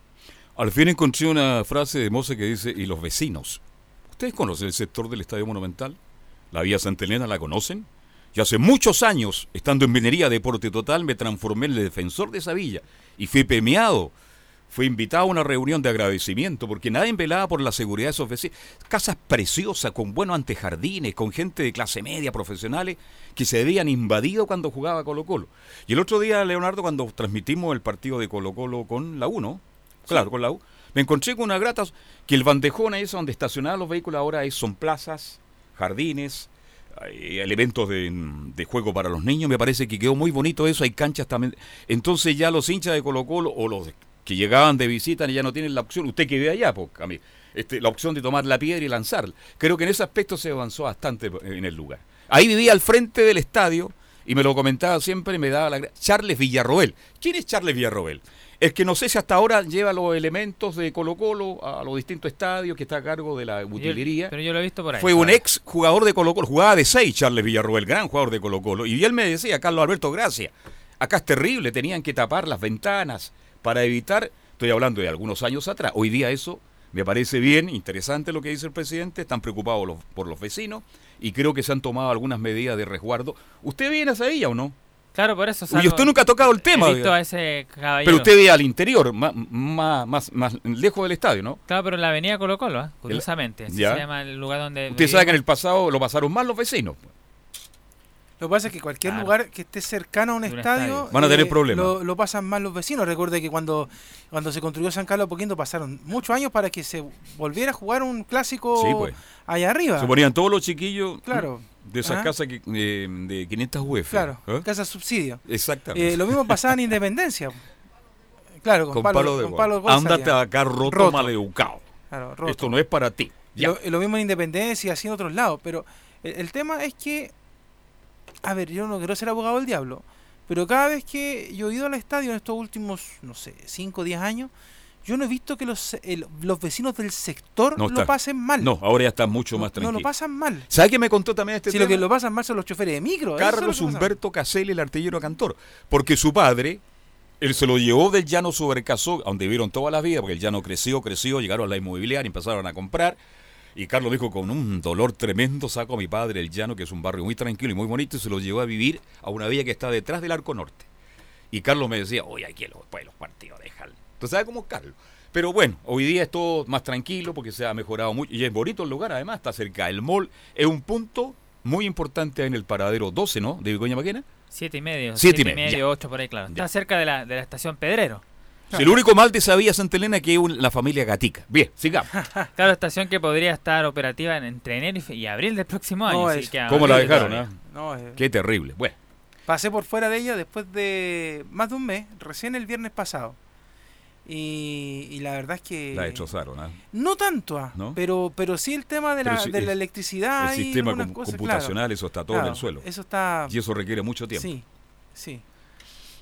Al fin encontré una frase de Mose que dice, y los vecinos. ¿Ustedes conocen el sector del Estadio Monumental? ¿La Vía Santa Elena la conocen? Y hace muchos años, estando en Minería Deporte Total, me transformé en el defensor de esa villa y fui premiado. Fui invitado a una reunión de agradecimiento porque nadie velaba por la seguridad de esos vecinos. Casas preciosas, con buenos antejardines, con gente de clase media, profesionales, que se habían invadido cuando jugaba Colo Colo. Y el otro día, Leonardo, cuando transmitimos el partido de Colo Colo con la U, ¿no? Claro, con la U. Me encontré con una grata que el bandejón ahí es donde estacionaban los vehículos ahora es, son plazas, jardines, elementos de, de juego para los niños. Me parece que quedó muy bonito eso. Hay canchas también. Entonces ya los hinchas de Colo Colo o los que llegaban de visita ya no tienen la opción. Usted que ve allá, pues, Camil, este, la opción de tomar la piedra y lanzarla. Creo que en ese aspecto se avanzó bastante en el lugar. Ahí vivía al frente del estadio y me lo comentaba siempre me daba la Charles Villarroel. ¿Quién es Charles Villarroel? El que no sé si hasta ahora lleva los elementos de Colo Colo a los distintos estadios, que está a cargo de la utilería. pero yo lo he visto por ahí. Fue un ex jugador de Colo Colo, jugaba de 6 Charles Villarroel, gran jugador de Colo Colo. Y él me decía, Carlos Alberto Gracia, acá es terrible, tenían que tapar las ventanas para evitar, estoy hablando de algunos años atrás, hoy día eso me parece bien, interesante lo que dice el presidente, están preocupados los- por los vecinos y creo que se han tomado algunas medidas de resguardo. ¿Usted viene a esa villa o no? Claro, por eso. Y usted nunca ha tocado el tema. He visto oiga. a ese caballero. Pero usted ve al interior, más, más, más, más lejos del estadio, ¿no? Claro, pero en la avenida Colo Colo, ¿ah? curiosamente. Así Ya. se llama el lugar donde... Usted sabe que en el pasado lo pasaron mal los vecinos. Lo que pasa es que cualquier Claro. lugar que esté cercano a un estadio, estadio. Van a tener problemas. Lo, lo pasan mal los vecinos. Recuerde que cuando, cuando se construyó San Carlos Poquinto pasaron muchos años para que se volviera a jugar un clásico Sí, pues. allá arriba. Se ponían todos los chiquillos Claro. De esas Ajá. casas que, eh, de 500 UF. Claro, ¿eh? casa subsidio. Exactamente. Eh, lo mismo pasaba en Independencia. Claro, con, Con palo, palo de con palo de Ándate acá roto, Roto. maleducado. Claro, roto. Esto no es para ti. Ya. Lo, lo mismo en Independencia y así en otros lados. Pero el, el tema es que, a ver, yo no quiero ser abogado del diablo, pero cada vez que yo he ido al estadio en estos últimos, no sé, 5 o 10 años, yo no he visto que los, el- los vecinos del sector No lo está. pasen mal. No, ahora ya está mucho más No tranquilo. lo pasan mal. ¿Sabe qué me contó también este si tema? lo que lo pasan mal son los choferes de micro. es Carlos. Humberto Caselli, el artillero cantor. Porque su padre, él se lo llevó del llano sobrecasó, donde vieron toda la vida, porque el llano creció, creció, llegaron a la inmobiliaria, empezaron a comprar. Y Carlos dijo, con un dolor tremendo, saco a mi padre el llano, que es un barrio muy tranquilo y muy bonito, y se lo llevó a vivir a una villa que está detrás del Arco Norte. Y Carlos me decía, oye, aquí los, pues, los partidos, déjalo. Entonces, ¿sabes cómo es Carlos? Pero bueno, hoy día es todo más tranquilo porque se ha mejorado mucho. Y es bonito el lugar, además, está cerca del mall. Es un punto muy importante en el paradero 12, ¿no? De Vigoña Maquena. Siete y medio. Siete y medio, ya. ocho por ahí, claro. Está cerca de la, de la estación Pedrero. Si el único mal de esa vía Santa Elena es que es un- la familia Gatica. Bien, sigamos. Claro, estación que podría estar operativa en- entre enero y, abril del próximo año. No, así que ¿Cómo la dejaron? ah? No, Qué terrible. Bueno, Pasé por fuera de ella después de más de un mes, recién el viernes pasado. Y, y la verdad es que... la destrozaron. ¿ah? No tanto, ah, ¿No? pero, pero sí el tema de la, de la el- electricidad El y sistema algunas com- cosas, computacional, claro. eso está todo en el suelo. Eso está... Y eso requiere mucho tiempo. Sí, sí.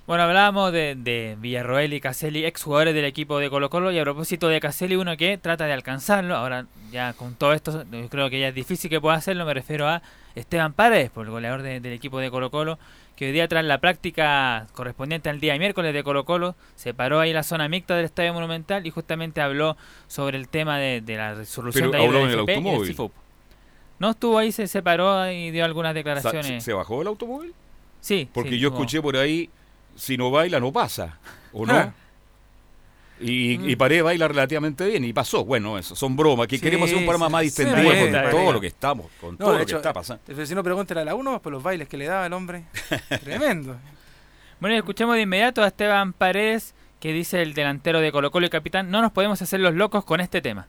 Bueno, hablábamos de, de Villarroel y Caselli, exjugadores del equipo de Colo Colo, y a propósito de Caselli, uno que trata de alcanzarlo, ahora ya con todo esto, yo creo que ya es difícil que pueda hacerlo, me refiero a Esteban Paredes, por el goleador de- del equipo de Colo Colo, que hoy día tras la práctica correspondiente al día miércoles de Colo Colo, se paró ahí la zona mixta del Estadio Monumental y justamente habló sobre el tema de, de la resolución Pero de habló en el automóvil. No estuvo ahí, se separó y dio algunas declaraciones. ¿se, se bajó el automóvil? Sí, Porque sí, yo escuché por ahí, si no baila, no pasa. ¿O no? Y, Mm. y Paredes baila relativamente bien y pasó. Bueno, eso son bromas. Que Sí, queremos hacer un programa más distendido sí, con está todo lo que estamos, con No, todo lo que está pasando. El vecino pregúntale a la uno por los bailes que le daba el hombre. Tremendo. Bueno, y escuchemos de inmediato a Esteban Paredes, que dice el delantero de Colo Colo y capitán, no nos podemos hacer los locos con este tema.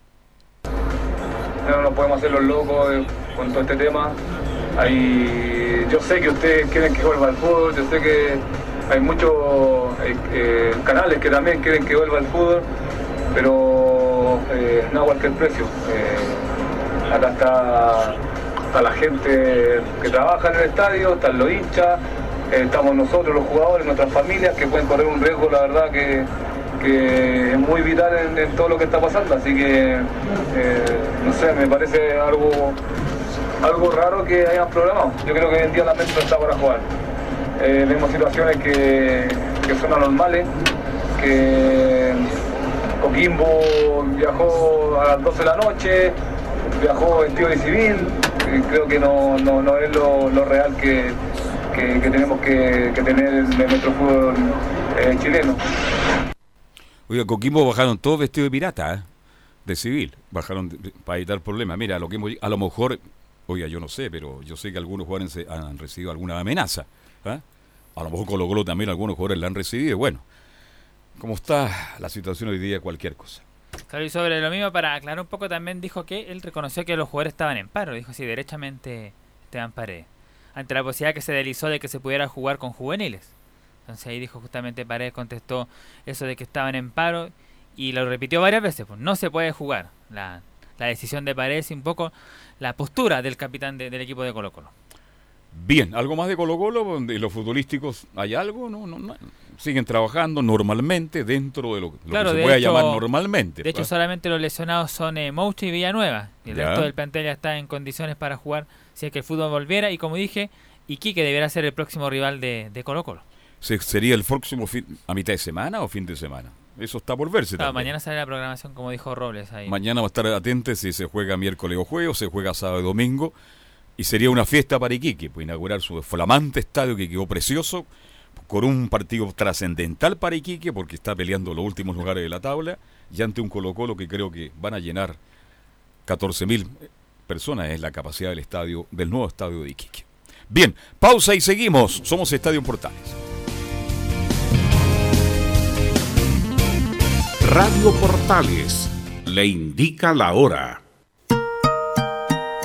No nos podemos hacer los locos eh, con todo este tema. Hay, yo sé que ustedes quieren que vuelva al fútbol, yo sé que hay muchos eh, eh, canales que también quieren que vuelva al fútbol, pero eh, no a cualquier precio. Eh, acá está, la gente que trabaja en el estadio, están los hinchas, estamos nosotros los jugadores, nuestras familias que pueden correr un riesgo, la verdad que es muy vital en, todo lo que está pasando, así que no sé, me parece algo algo raro que hayan programado. Yo creo que hoy en día la mente está para jugar. Eh, vemos situaciones que, son anormales, que Coquimbo viajó a las 12 de la noche, viajó vestido de civil, creo que no, no, no es lo, lo real que, que- tenemos que, tener en nuestro fútbol eh, chileno. Oiga, Coquimbo bajaron todos vestidos de pirata, ¿eh? de civil. Bajaron para evitar problemas. Mira, a lo, que a lo mejor, oiga, yo no sé, pero yo sé que algunos jugadores han recibido alguna amenaza. ¿eh? A lo mejor Colo Colo también algunos jugadores la han recibido. Bueno, como está la situación hoy día, cualquier cosa. Claro, y sobre lo mismo, para aclarar un poco, también dijo que él reconoció que los jugadores estaban en paro, dijo así, derechamente Esteban Paredes, ante la posibilidad que se deslizó de que se pudiera jugar con juveniles. Entonces ahí dijo justamente Paredes, contestó eso de que estaban en paro y lo repitió varias veces, pues no se puede jugar. La, decisión de Paredes y un poco la postura del capitán de- del equipo de Colo Colo. Bien, ¿algo más de Colo Colo? ¿De los futbolísticos hay algo? No, no, no. Siguen trabajando normalmente dentro de lo, lo Claro, que se hecho- llamar normalmente. De hecho, solamente los lesionados son eh, Mouche y Villanueva. El Ya. resto del plantel ya está en condiciones para jugar si es que el fútbol volviera. Y como dije, Iquique deberá ser el próximo rival de, de Colo Colo. Se- ¿Sería el próximo fin, a mitad de semana o fin de semana? Eso está por verse Claro, también. mañana sale la programación, como dijo Robles ahí. Mañana va a estar atento si se juega miércoles o jueves, o se juega sábado y domingo. Y sería una fiesta para Iquique, pues inaugurar su flamante estadio que quedó precioso, con un partido trascendental para Iquique, porque está peleando los últimos lugares de la tabla, y ante un Colo Colo que creo que van a llenar 14.000 personas, es la capacidad del estadio, del nuevo estadio de Iquique. Bien, pausa y seguimos. Somos Estadio Portales. Radio Portales le indica la hora.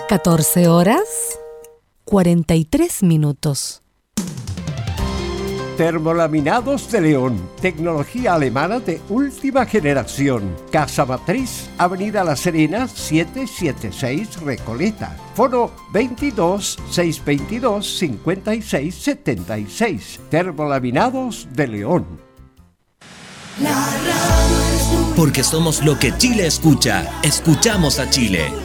14 horas 43 minutos. Termolaminados de León, tecnología alemana de última generación. Casa Matriz, Avenida La Serena, 776 Recoleta. Foro 22 622 56 76. Termolaminados de León. La radio es tu Porque somos lo que Chile escucha. Escuchamos a Chile.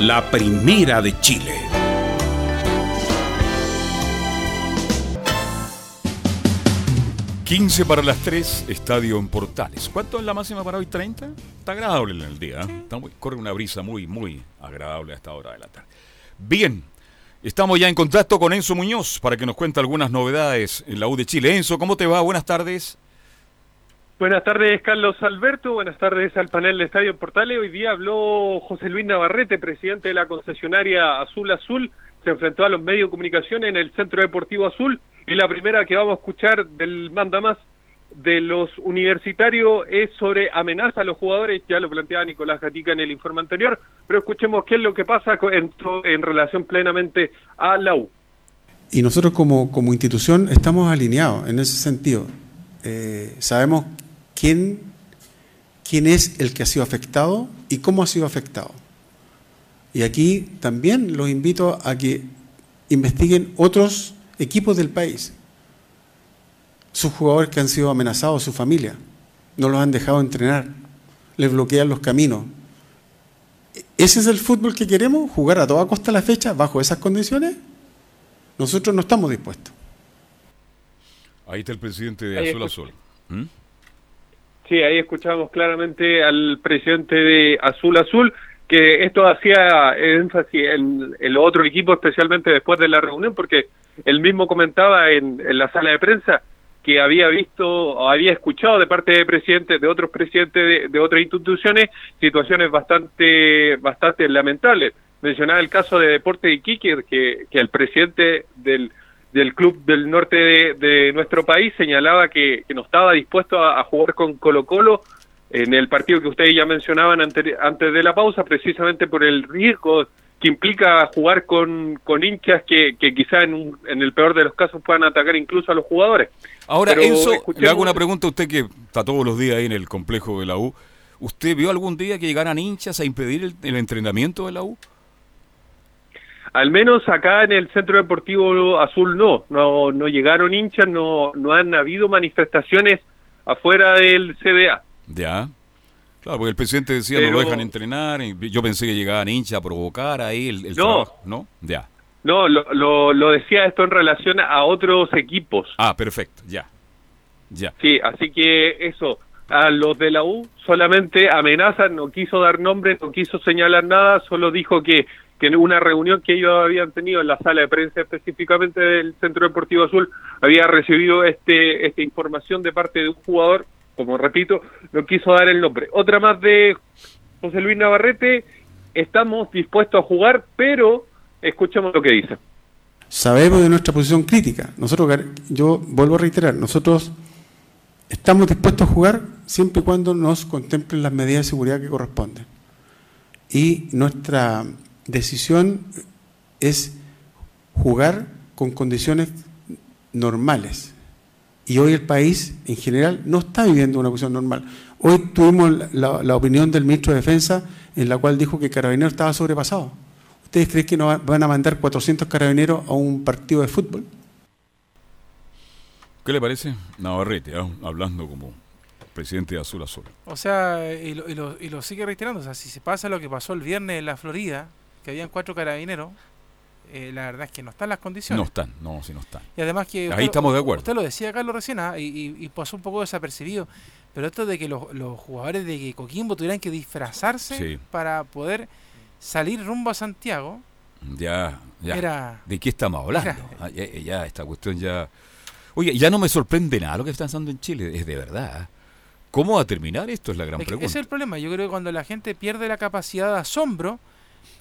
la primera de Chile. ...15 para las 3, Estadio en Portales. ¿Cuánto es la máxima para hoy? ¿30? Está agradable en el día. ¿eh? Corre una brisa muy, muy agradable a esta hora de la tarde. Bien, estamos ya en contacto con Enzo Muñoz para que nos cuente algunas novedades en la U de Chile. Enzo, ¿cómo te va? Buenas tardes. Buenas tardes, Carlos Alberto. Buenas tardes al panel de Estadio Portales. Hoy día habló José Luis Navarrete, presidente de la concesionaria Azul Azul. Se enfrentó a los medios de comunicación en el Centro Deportivo Azul. Y la primera que vamos a escuchar del manda más de los universitarios es sobre amenaza a los jugadores. Ya lo planteaba Nicolás Gatica en el informe anterior. Pero escuchemos qué es lo que pasa en, en relación plenamente a la U. Y nosotros como, como institución estamos alineados en ese sentido. Eh, sabemos quién, quién es el que ha sido afectado y cómo ha sido afectado. Y aquí también los invito a que investiguen otros equipos del país. Sus jugadores que han sido amenazados, su familia, no los han dejado entrenar, les bloquean los caminos. ¿Ese es el fútbol que queremos? ¿Jugar a toda costa la fecha bajo esas condiciones? Nosotros no estamos dispuestos. Ahí está el presidente de Azul. Azul. ¿Mm? Sí, ahí escuchamos claramente al presidente de Azul Azul que esto hacía énfasis en el otro equipo, especialmente después de la reunión, porque él mismo comentaba en, en la sala de prensa que había visto o había escuchado de parte de presidentes, de otros presidentes de, de otras instituciones, situaciones bastante, bastante lamentables. Mencionaba el caso de Deporte de Iquique, que, que el presidente del, del club del norte de, de nuestro país señalaba que, que no estaba dispuesto a, a jugar con Colo Colo en el partido que ustedes ya mencionaban antes de la pausa, precisamente por el riesgo que implica jugar con, con hinchas que, que quizá en, un- en el peor de los casos puedan atacar incluso a los jugadores. Ahora, Pero Enzo, le hago una pregunta a usted que está todos los días ahí en el complejo de la U. ¿Usted vio algún día que llegaran hinchas a impedir el, el entrenamiento de la U? Al menos acá en el Centro Deportivo Azul no, no, no llegaron hinchas, no, no han habido manifestaciones afuera del CDA. Ya. Claro, porque el presidente decía no Pero- lo dejan entrenar. y yo pensé que llegaban hinchas a provocar ahí el, el No. trabajo. ¿No? Ya. No, lo, lo, lo decía esto en relación a otros equipos. Ah, perfecto. Ya. Ya. Sí, así que eso, a los de la U solamente amenazan, no quiso dar nombre, no quiso señalar nada, solo dijo que, que en una reunión que ellos habían tenido en la sala de prensa específicamente del Centro Deportivo Azul, había recibido este esta información de parte de un jugador, como repito, no quiso dar el nombre. Otra más de José Luis Navarrete, estamos dispuestos a jugar, pero escuchemos lo que dice. Sabemos de nuestra posición crítica. Nosotros, yo vuelvo a reiterar, nosotros estamos dispuestos a jugar siempre y cuando nos contemplen las medidas de seguridad que corresponden. y nuestra decisión es jugar con condiciones normales. Y hoy el país en general no está viviendo una cuestión normal. Hoy tuvimos la, la opinión del ministro de Defensa en la cual dijo que Carabineros estaba sobrepasado. ¿Ustedes creen que no va- van a mandar 400 carabineros a un partido de fútbol? ¿Qué le parece? Navarrete, ah, hablando como presidente de Azul Azul. O sea, y lo, y, lo, y lo sigue reiterando. O sea, si se pasa lo que pasó el viernes en la Florida, que habían cuatro carabineros, eh, la verdad es que no están las condiciones. No están, no, si no están. Y además que... Ahí usted estamos de acuerdo. Usted lo decía, Carlos, recién, ah, y, y- y pasó un poco desapercibido. Pero esto de que los, los jugadores de Coquimbo tuvieran que disfrazarse Sí. para poder salir rumbo a Santiago, Ya, ya. Era- ¿De qué estamos hablando? era- Ah, ya, ya, esta cuestión ya... Oye, ya no me sorprende nada lo que está pasando en Chile, es de verdad. ¿Cómo va a terminar esto? Es la gran Es pregunta. ese es el problema. Yo creo que cuando la gente pierde la capacidad de asombro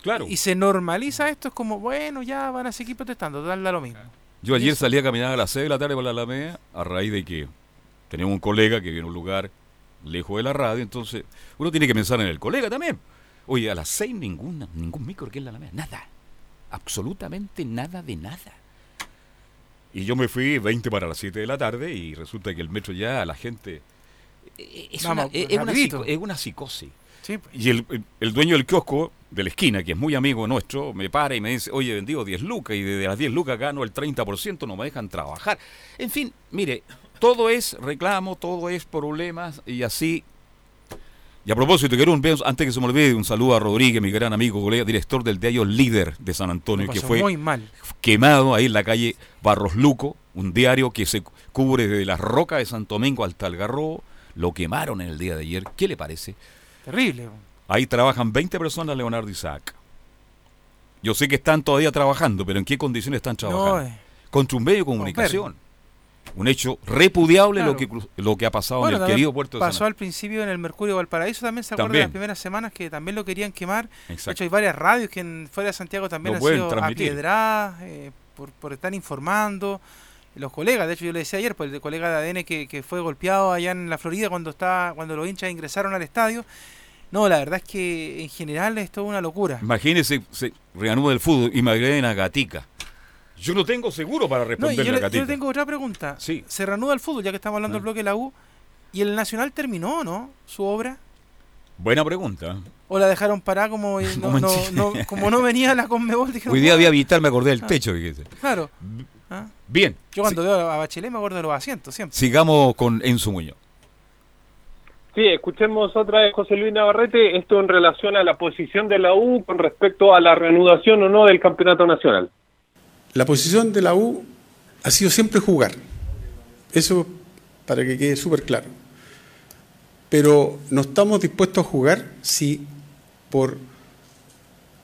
Claro. y se normaliza esto, es como, bueno, ya van a seguir protestando, total, da lo mismo. Yo ayer salí a caminar a las 6 de la tarde por la Alameda a raíz de que tenemos un colega que viene a un lugar lejos de la radio, entonces uno tiene que pensar en el colega también. Oye, a las 6 ninguna, ningún micro que en la Alameda, nada. Absolutamente nada de nada. Y yo me fui 20 para las 7 de la tarde y resulta que el metro ya la gente... Es, Vamos, una, es- es una es una psicosis. Sí, pues. Y el, el- dueño del kiosco de la esquina, que es muy amigo nuestro, me para y me dice, oye, vendido 10 lucas y de las 10 lucas gano el 30%, no me dejan trabajar. En fin, mire, todo es reclamo, todo es problemas y así. Y a propósito, quiero un antes que se me olvide, un saludo a Rodríguez, mi gran amigo, colega, director del diario Líder de San Antonio, que fue muy mal. quemado ahí en la calle Barros Luco, un diario que se cubre desde las rocas de Santo Domingo hasta Algarrobo. Lo quemaron en el día de ayer. ¿Qué le parece? Terrible. Ahí trabajan 20 personas, Leonardo Isaac. Yo sé que están todavía trabajando, pero ¿en qué condiciones están trabajando? eh. Contra un medio de comunicación. Un hecho repudiable Claro. lo, que, lo que ha pasado Bueno, en el querido puerto de pasó San al principio en el Mercurio Valparaíso, también se acuerda de También. las primeras semanas que también lo querían quemar. De Exacto. hecho, hay varias radios que en, fuera de Santiago también Lo han sido apiedradas eh, por, por estar informando. Los colegas, de hecho yo le decía ayer, pues el colega de ADN que, que fue golpeado allá en la Florida cuando está, cuando los hinchas ingresaron al estadio. No, la verdad es que en general es toda una locura. Imagínese, se reanuda el fútbol y me agreden a Gatica. Yo no tengo seguro para No, y responderle yo, a le, yo Gatica. le tengo otra pregunta. Sí. Se reanuda el fútbol, ya que estamos hablando del Ah. bloque de la U. ¿Y el Nacional terminó, no? Su obra. Buena pregunta. ¿O la dejaron parada como no, en no- Chile. no- como no venía la Conmebol? Hoy día "Bueno". había vital, me acordé del Ah. techo. fíjese. Claro. Bien, Yo cuando veo a Bachelet me acuerdo de los asientos, siempre. sigamos con Enzo Muñoz. Sí, escuchemos otra vez José Luis Navarrete, esto en relación a la posición de la U con respecto a la reanudación o no del campeonato nacional. La posición de la U ha sido siempre jugar. Eso para que quede súper claro. Pero no estamos dispuestos a jugar si por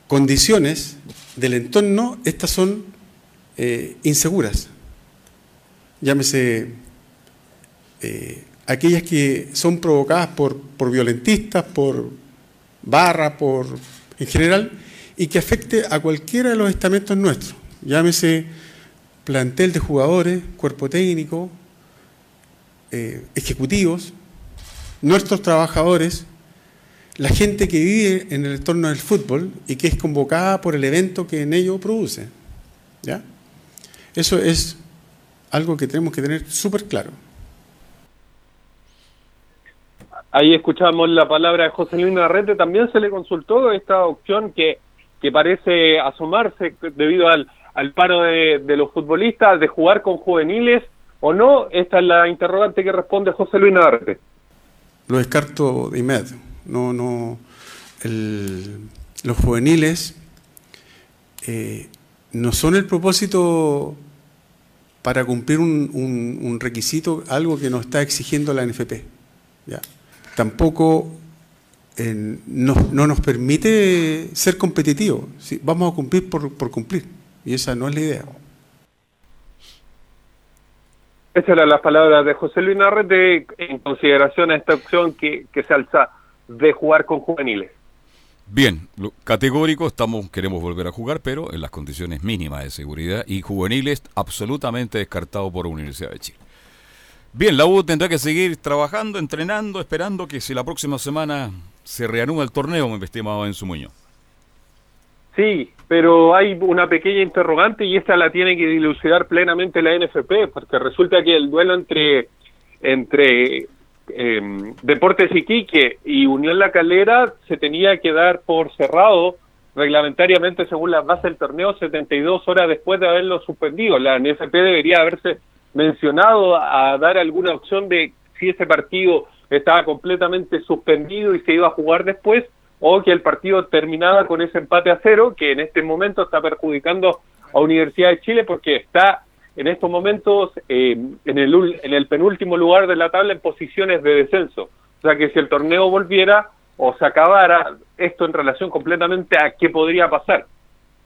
condiciones del entorno estas son eh, inseguras. Llámese eh, aquellas que son provocadas por, por violentistas, por barra, por en general, y que afecte a cualquiera de los estamentos nuestros. Llámese plantel de jugadores, cuerpo técnico, eh, ejecutivos, nuestros trabajadores, la gente que vive en el entorno del fútbol y que es convocada por el evento que en ello produce. ¿Ya? Eso es algo que tenemos que tener súper claro. Ahí escuchamos la palabra de José Luis Navarrete, también se le consultó esta opción que, que parece asomarse debido al, al paro de, de los futbolistas de jugar con juveniles o no. Esta es la interrogante que responde José Luis Navarrete. Lo descarto de inmediato. No, no, el- los juveniles eh, no son el propósito para cumplir un, un- un requisito, algo que nos está exigiendo la NFP. ¿ya? Tampoco eh, no nos permite ser competitivos. Vamos a cumplir por, cumplir. Y esa no es la idea. Esas eran las palabras de José Luis Navarrete en consideración a esta opción que, que se alza de jugar con juveniles. Bien, lo- categórico, estamos, queremos volver a jugar, pero en las condiciones mínimas de seguridad y juveniles absolutamente descartado por Universidad de Chile. Bien, la U tendrá que seguir trabajando, entrenando, esperando que si la próxima semana se reanuda el torneo, mi estimado Enzo Muñoz. Sí, pero hay una pequeña interrogante y esta la tiene que dilucidar plenamente la NFP, porque resulta que el duelo entre entre eh, Deportes Iquique y Unión La Calera se tenía que dar por cerrado reglamentariamente según las bases del torneo 72 horas después de haberlo suspendido. La NFP debería haberse mencionado a dar alguna opción de si ese partido estaba completamente suspendido y se iba a jugar después o que el partido terminaba con ese empate a cero que en este momento está perjudicando a Universidad de Chile porque está en estos momentos eh, en, el, en el penúltimo lugar de la tabla en posiciones de descenso. O sea que si el torneo volviera o se acabara, esto en relación completamente a qué podría pasar.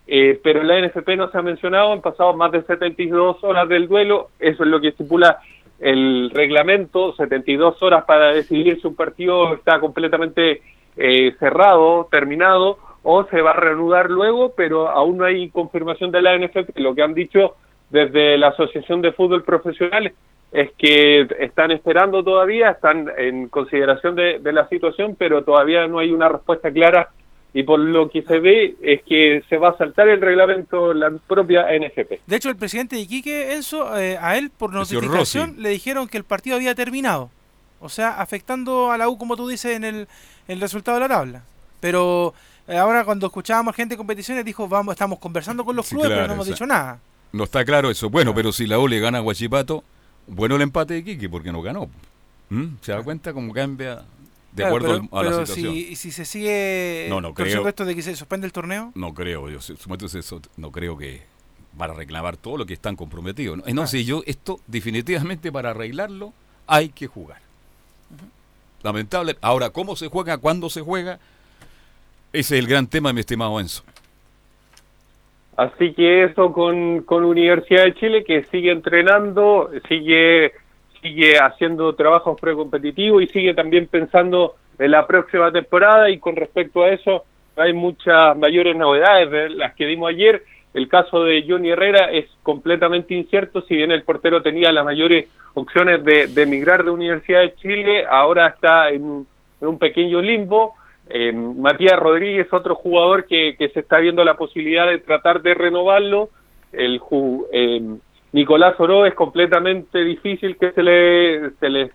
Eh, pero la NFP no se ha mencionado, han pasado más de 72 horas del duelo, eso es lo que estipula el reglamento, 72 horas para decidir si un partido está completamente eh, cerrado, terminado, o se va a reanudar luego, pero aún no hay confirmación de la NFP. Lo que han dicho desde la Asociación de Fútbol Profesional es que están esperando todavía, están en consideración de, de la situación, pero todavía no hay una respuesta clara y por lo que se ve es que se va a saltar el reglamento la propia NFP. De hecho, el presidente de Iquique, Enzo, eh, a él por notificación le dijeron que el partido había terminado. O sea, afectando a la U, como tú dices, en el, el resultado de la tabla. Pero eh, ahora cuando escuchábamos gente de competiciones dijo, vamos, estamos conversando con los Sí, clubes, pero no hemos o sea, dicho nada. No está claro eso. Bueno, pero si la U le gana a Guachipato, bueno el empate de Quique porque no ganó. ¿Mm? ¿Se da cuenta cómo cambia de Claro, acuerdo pero, a la pero situación? si, si se sigue No, no creo. supuesto de que se suspende el torneo, No creo, yo eso, no creo que para reclamar todo lo que están comprometidos. No, no sé, yo esto definitivamente para arreglarlo hay que jugar. Lamentable. Ahora, ¿cómo se juega? ¿Cuándo se juega? Ese es el gran tema, mi estimado Enzo. Así que eso con, con Universidad de Chile que sigue entrenando, sigue sigue haciendo trabajos precompetitivos y sigue también pensando en la próxima temporada y con respecto a eso hay muchas mayores novedades de las que dimos ayer. El caso de Johnny Herrera es completamente incierto, si bien el portero tenía las mayores opciones de, de emigrar de Universidad de Chile, ahora está en un pequeño limbo. Eh, Matías Rodríguez, otro jugador que, se está viendo la posibilidad de tratar de renovarlo. El eh, Nicolás Oro es completamente difícil que se le, se le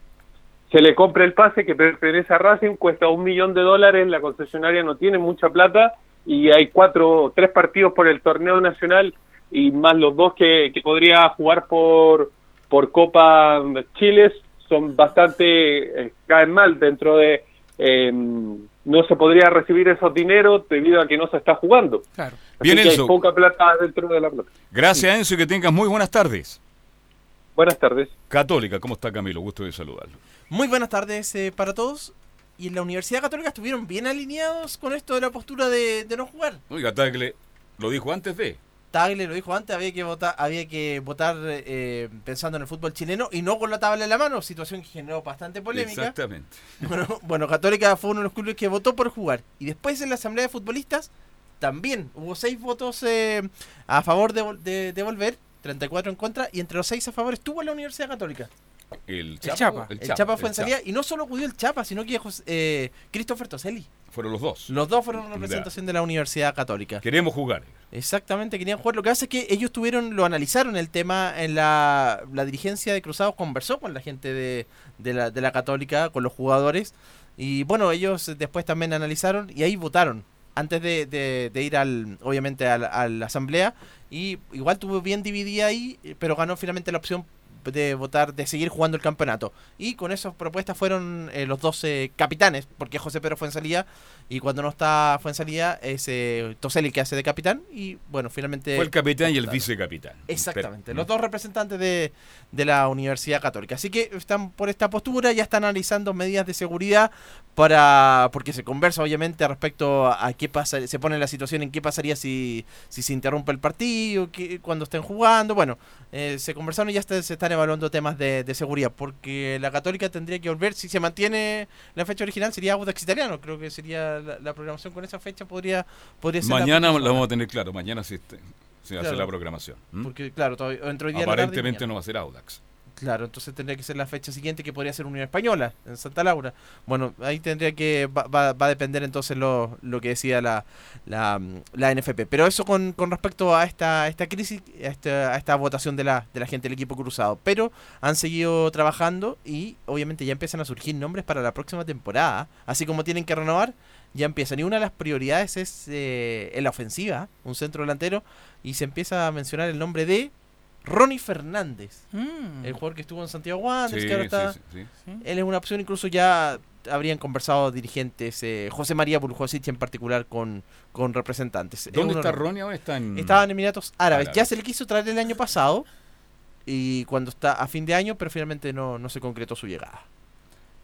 se le compre el pase que pertenece a Racing, cuesta un millón de dólares, la concesionaria no tiene mucha plata y hay cuatro, tres partidos por el torneo nacional y más los dos que, que podría jugar por, por Copa Chiles son bastante, eh, caen mal dentro de, eh, no se podría recibir esos dineros debido a que no se está jugando. Claro. Así Bien, que hay Enzo. poca plata dentro de la plata. Gracias, Enzo, y que tengas muy buenas tardes. Buenas tardes. Católica, ¿cómo está Camilo? Gusto de saludarlo. Muy buenas tardes eh, para todos. Y en la Universidad Católica estuvieron bien alineados con esto de la postura de, de no jugar. Oiga, Tagle lo dijo antes de. Tagle lo dijo antes, había que votar, había que votar eh, pensando en el fútbol chileno y no con la tabla en la mano, situación que generó bastante polémica. Exactamente. Bueno, bueno, Católica fue uno de los clubes que votó por jugar. Y después en la asamblea de futbolistas también hubo seis votos eh, a favor de, de, de volver, 34 en contra, y entre los seis a favor estuvo la Universidad Católica. El El Chapa. Chapa. El Chapa, fue el en salida. Y no solo acudió el Chapa, sino que eh, Christopher Toselli. Fueron los dos. Los dos fueron representación de la Universidad Católica. Queremos jugar. Exactamente, querían jugar. Lo que pasa es que ellos tuvieron, lo analizaron el tema en la, la dirigencia de Cruzados, conversó con la gente de, de, la, de la Católica, con los jugadores. Y bueno, ellos después también analizaron y ahí votaron. Antes de, de- de ir al, obviamente, a la, a la asamblea. Y igual tuvo bien dividida ahí, pero ganó finalmente la opción de votar, de seguir jugando el campeonato. Y con esas propuestas fueron eh, los 12 capitanes, porque José Pedro fue en salida y cuando no está fue en salida es eh, Toselli que hace de capitán y bueno, finalmente... Fue el capitán y el vicecapitán. Exactamente, Pero- los dos representantes de, de la Universidad Católica. Así que están por esta postura, ya están analizando medidas de seguridad para porque se conversa obviamente respecto a, a qué pasa, se pone la situación en qué pasaría si, si se interrumpe el partido, qué- cuando estén jugando. Bueno, eh, se conversaron y ya está- se están evaluando temas de, de seguridad, porque la Católica tendría que volver, si se mantiene la fecha original, sería Audax Italiano, creo que sería la, la programación con esa fecha, podría, podría ser la Mañana lo vamos a tener claro. Mañana sí se hace Claro. la programación. Porque, claro, todavía- entre hoy día la tarde Aparentemente no va a ser Audax. Claro, entonces tendría que ser la fecha siguiente que podría ser Unión Española en Santa Laura. Bueno, ahí tendría que va, va- va a depender entonces lo, lo que decía la, la, mm, la NFP. Pero eso con, con respecto a esta, esta crisis, a esta, a esta votación de la, de la gente del equipo cruzado. Pero han seguido trabajando y obviamente ya empiezan a surgir nombres para la próxima temporada. Así como tienen que renovar, ya empiezan. Y una de las prioridades es eh, la ofensiva, un centro delantero. Y se empieza a mencionar el nombre de Ronnie Fernández. Mm. El jugador que estuvo en Santiago Wanderers, Sí, que ahora está... sí, sí, sí. Él es una opción, incluso ya habrían conversado dirigentes, eh, José María Burjosic en particular, con, con representantes. Es ¿Dónde está Ronnie ahora? Está en... Estaba en Emiratos Árabes. Árabes. Ya se le quiso traer el año pasado y cuando está a fin de año, pero finalmente no, no se concretó su llegada.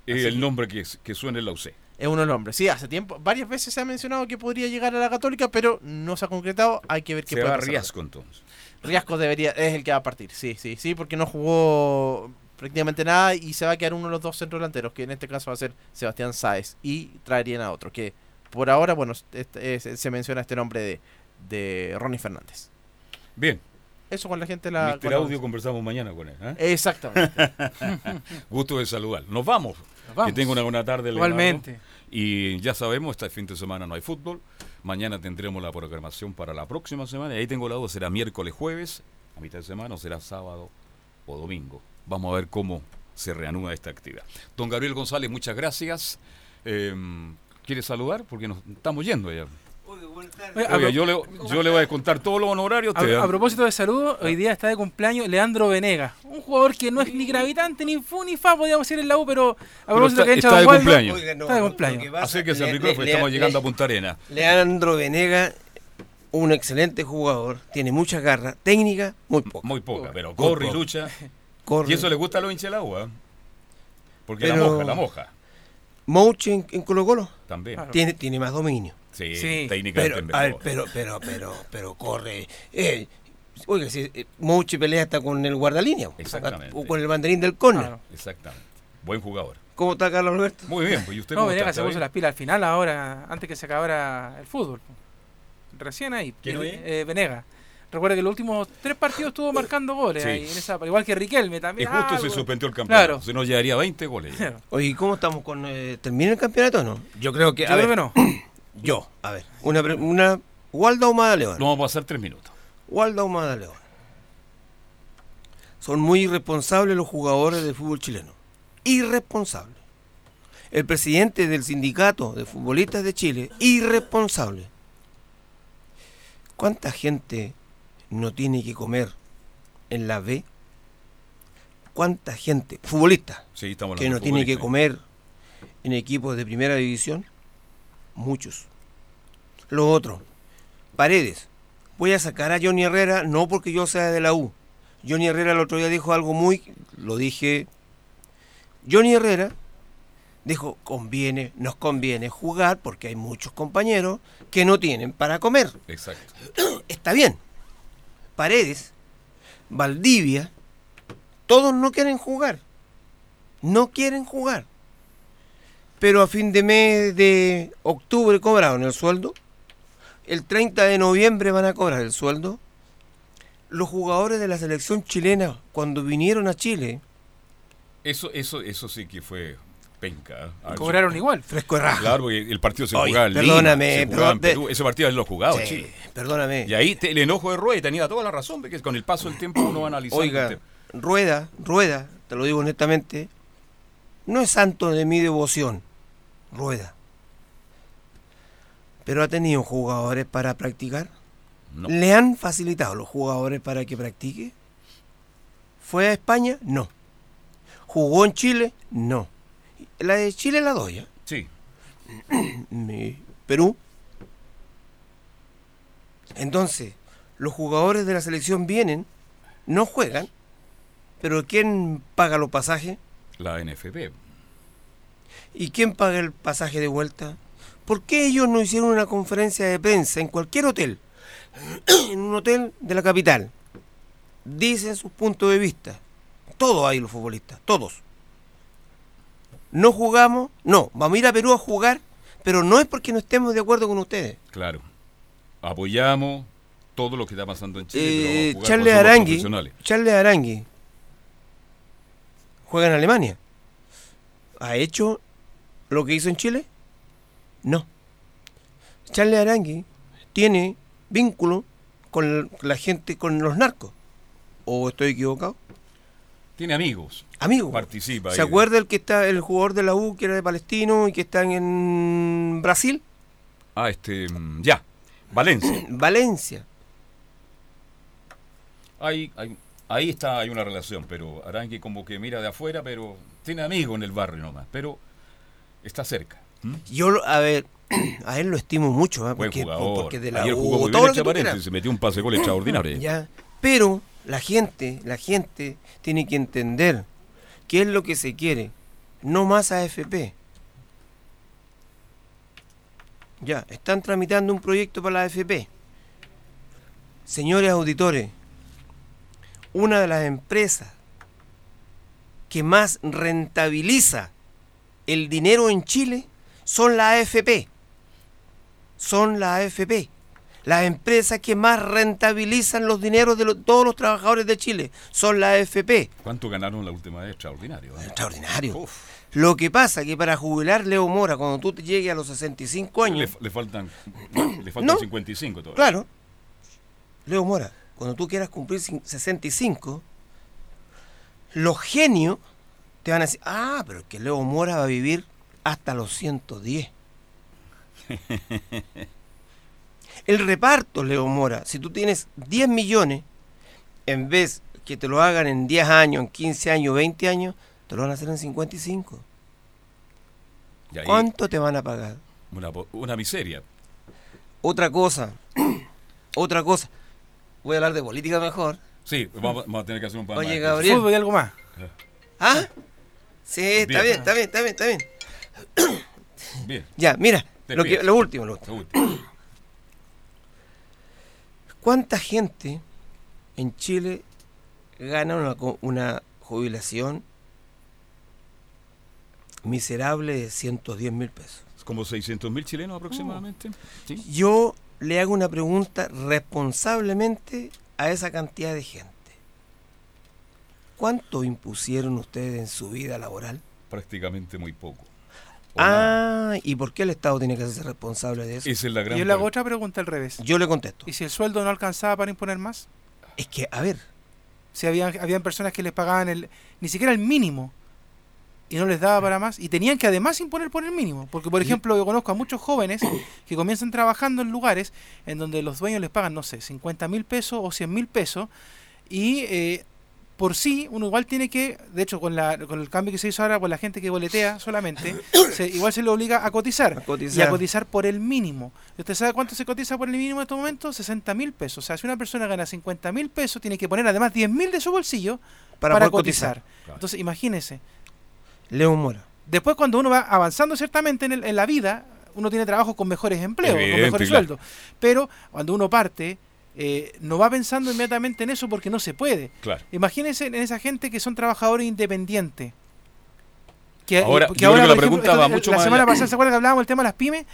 Eh, Así el nombre que, que suena en la UC. Es uno de los nombres. Sí, hace tiempo, varias veces se ha mencionado que podría llegar a la Católica, pero no se ha concretado. Hay que ver qué Se puede va pasar. Riasco entonces. Riasco debería, es el que va a partir, sí, sí, sí, porque no jugó prácticamente nada y se va a quedar uno de los dos centrodelanteros, que en este caso va a ser Sebastián Sáez, y traerían a otro, que por ahora, bueno, este- es- se menciona este nombre de, de Ronnie Fernández. Bien. Eso con la gente la... La- Audio conversamos mañana con él. ¿eh? Exactamente. Gusto de saludar. Nos vamos. Nos vamos. Que tenga una buena tarde. Leonardo. Igualmente. Y ya sabemos, este fin de semana no hay fútbol. Mañana tendremos la programación para la próxima semana. Y ahí tengo la duda, será miércoles, jueves, a mitad de semana, o será sábado o domingo. Vamos a ver cómo se reanuda esta actividad. Don Gabriel González, muchas gracias. Eh, ¿Quiere saludar? Porque nos estamos yendo ya. Yo le, yo le voy a contar todos los honorarios. a usted, A, a propósito de saludos, hoy día está de cumpleaños Leandro Venega, un jugador que no es ni gravitante, ni fu ni fa, podríamos decir en la U, pero a Pero propósito está- que está de Waldo, cumpleaños. Oiga, no, está de cumpleaños. que pasa- Acérquese al Le- micrófono, le- estamos le- llegando a Punta Arena. Leandro Venega, un excelente jugador, tiene mucha garra, técnica, muy poca. Muy poca, pero corre y lucha. Corre. Y eso le gusta a los hinchas de la U, ¿eh? Porque la moja, la moja. Mouch en, en Colo Colo También. Claro. tiene, tiene más dominio. Sí, Sí. técnicamente Pero, a ver, pero, pero, pero, pero corre. Eh, oiga, si eh, Mouch pelea hasta con el guardalínea. Exactamente. O con el banderín del córner. Claro. Exactamente. Buen jugador. ¿Cómo está Carlos Alberto? Muy bien, pues ¿y usted No, cómo está? Venega se ¿Está puso las pilas al final ahora, antes que se acabara el fútbol. Recién ahí. ¿Quién Eh, eh, Venega. Recuerda que los últimos tres partidos estuvo marcando goles Sí. ahí, en esa, igual que Riquelme también. justo Ah, se suspendió el campeonato. Claro. Se nos llevaría 20 goles. ya. Oye, ¿y ¿cómo estamos con... eh, ¿Termina el campeonato o no? Yo creo que... Yo a creo ver, que no. Yo, a ver. Una... una Waldo Ahumada León. No vamos a pasar tres minutos. Waldo Ahumada León. Son muy irresponsables los jugadores del fútbol chileno. Irresponsables. El presidente del sindicato de futbolistas de Chile, irresponsable. ¿Cuánta gente no tiene que comer en la B? ¿Cuánta gente, futbolista, Sí, que no de tiene que comer en equipos de primera división? Muchos. Lo otro, Paredes. Voy a sacar a Johnny Herrera, no porque yo sea de la U. Johnny Herrera el otro día dijo algo muy, lo dije. Johnny Herrera dijo, conviene, nos conviene jugar porque hay muchos compañeros que no tienen para comer. Exacto. Está bien. Paredes, Valdivia, todos no quieren jugar. No quieren jugar. Pero a fin de mes de octubre cobraron el sueldo. El 30 de noviembre van a cobrar el sueldo. Los jugadores de la selección chilena, cuando vinieron a Chile, Eso, eso, eso sí que fue penca. ¿eh? Ver, Cobraron igual. fresco de raja. Claro, porque el partido se Oye, jugaba en Lima, perdóname, se jugaba perdón, en de- Perú. Ese partido él lo jugaba Sí, Chile. perdóname. Y ahí te- el enojo de Rueda tenía toda la razón, porque con el paso del tiempo uno va analizando. Oiga. Rueda, Rueda, te lo digo honestamente, no es santo de mi devoción, Rueda. Pero ha tenido jugadores para practicar. No. ¿Le han facilitado los jugadores para que practique? ¿Fue a España? No. ¿Jugó en Chile? No. La de Chile la doy. ¿eh? Sí. Perú. Entonces, los jugadores de la selección vienen, no juegan, pero ¿quién paga los pasajes? La NFP. ¿Y quién paga el pasaje de vuelta? ¿Por qué ellos no hicieron una conferencia de prensa en cualquier hotel? en un hotel de la capital. Dicen sus puntos de vista. Todos hay los futbolistas, todos. No jugamos, no, vamos a ir a Perú a jugar, pero no es porque no estemos de acuerdo con ustedes. Claro. Apoyamos todo lo que está pasando en Chile. Eh, Charles Arangui. Charles Arangui juega en Alemania. ¿Ha hecho lo que hizo en Chile? No. Charles Arangui tiene vínculo con la gente, con los narcos. ¿O estoy equivocado? Tiene amigos. Amigos. Participa. ¿Se ahí. acuerda el que está, el jugador de la U que era de palestino y que está en Brasil? Ah, este. mm, Ya. Valencia. Valencia. Ahí, hay- ahí está, hay una relación, pero Arangui como que mira de afuera, pero tiene amigos en el barrio nomás, pero está cerca. ¿m? Yo, lo- a ver, a él lo estimo mucho, ¿eh? Buen porque, jugador. porque de la Ayer U, jugó muy todo bien lo se metió un pase gol extraordinario. Ya. Pero la gente, la gente tiene que entender qué es lo que se quiere. No más AFP. Ya, están tramitando un proyecto para la AFP. Señores auditores, una de las empresas que más rentabiliza el dinero en Chile son la AFP. Son la AFP. Las empresas que más rentabilizan los dineros de los- todos los trabajadores de Chile son la AFP. ¿Cuánto ganaron la última vez? Extraordinario. ¿eh? Extraordinario. Lo que pasa que para jubilar Leo Mora, cuando tú te llegues a los 65 Le, años, le faltan, le faltan No. 55 todavía. claro, Leo Mora, cuando tú quieras cumplir cin- 65, los genios te van a decir, ah, pero es que Leo Mora va a vivir hasta los 110. El reparto, Leo Mora, si tú tienes 10 millones, en vez que te lo hagan en 10 años, en 15 años, 20 años, te lo van a hacer en 55. Y ahí, ¿Cuánto te van a pagar? Una, una miseria. Otra cosa, otra cosa. Voy a hablar de política mejor. Sí, vamos, vamos a tener que hacer un pan Oye, más. Gabriel. Fútbol y algo más. ¿Ah? Sí, está Bien. está bien, está bien, está bien. Bien. Ya, mira, lo, que, pido. lo último, lo último. Lo último. ¿Cuánta gente en Chile gana una, jubilación miserable de 110 mil pesos? Como 600 mil chilenos aproximadamente. Sí. Yo le hago una pregunta responsablemente a esa cantidad de gente. ¿Cuánto impusieron ustedes en su vida laboral? Prácticamente muy poco. Nada. Ah, ¿y por qué el Estado tiene que hacerse responsable de eso? Esa es la gran Y yo le hago otra pregunta al revés. Yo le contesto. ¿Y si el sueldo no alcanzaba para imponer más? Es que, a ver, Si habían, habían personas que les pagaban el ni siquiera el mínimo y no les daba para más y tenían que además imponer por el mínimo. Porque, por ejemplo, yo conozco a muchos jóvenes que comienzan trabajando en lugares en donde los dueños les pagan, no sé, 50 mil pesos o 100 mil pesos y eh, por sí uno igual tiene que, de hecho, con, la, con el cambio que se hizo ahora con la gente que boletea solamente, se- igual se le obliga a cotizar, y a cotizar. cotizar por el mínimo. ¿Y ¿Usted sabe cuánto se cotiza por el mínimo en estos momentos? 60 mil pesos. O sea, si una persona gana 50 mil pesos, tiene que poner además 10 mil de su bolsillo Para cotizar. cotizar. Claro. Entonces, imagínese. Leo Mora. Después, cuando uno va avanzando ciertamente en, el- en la vida, uno tiene trabajo con mejores empleos, Evidente, con mejores claro. sueldos. Pero cuando uno parte, eh, no va pensando inmediatamente en eso porque no se puede. Claro. Imagínense en esa gente que son trabajadores independientes. Que, Ahora, que que la por ejemplo, pregunta va esto- mucho la más semana allá. pasada, ¿se acuerdan que hablábamos del tema de las pymes?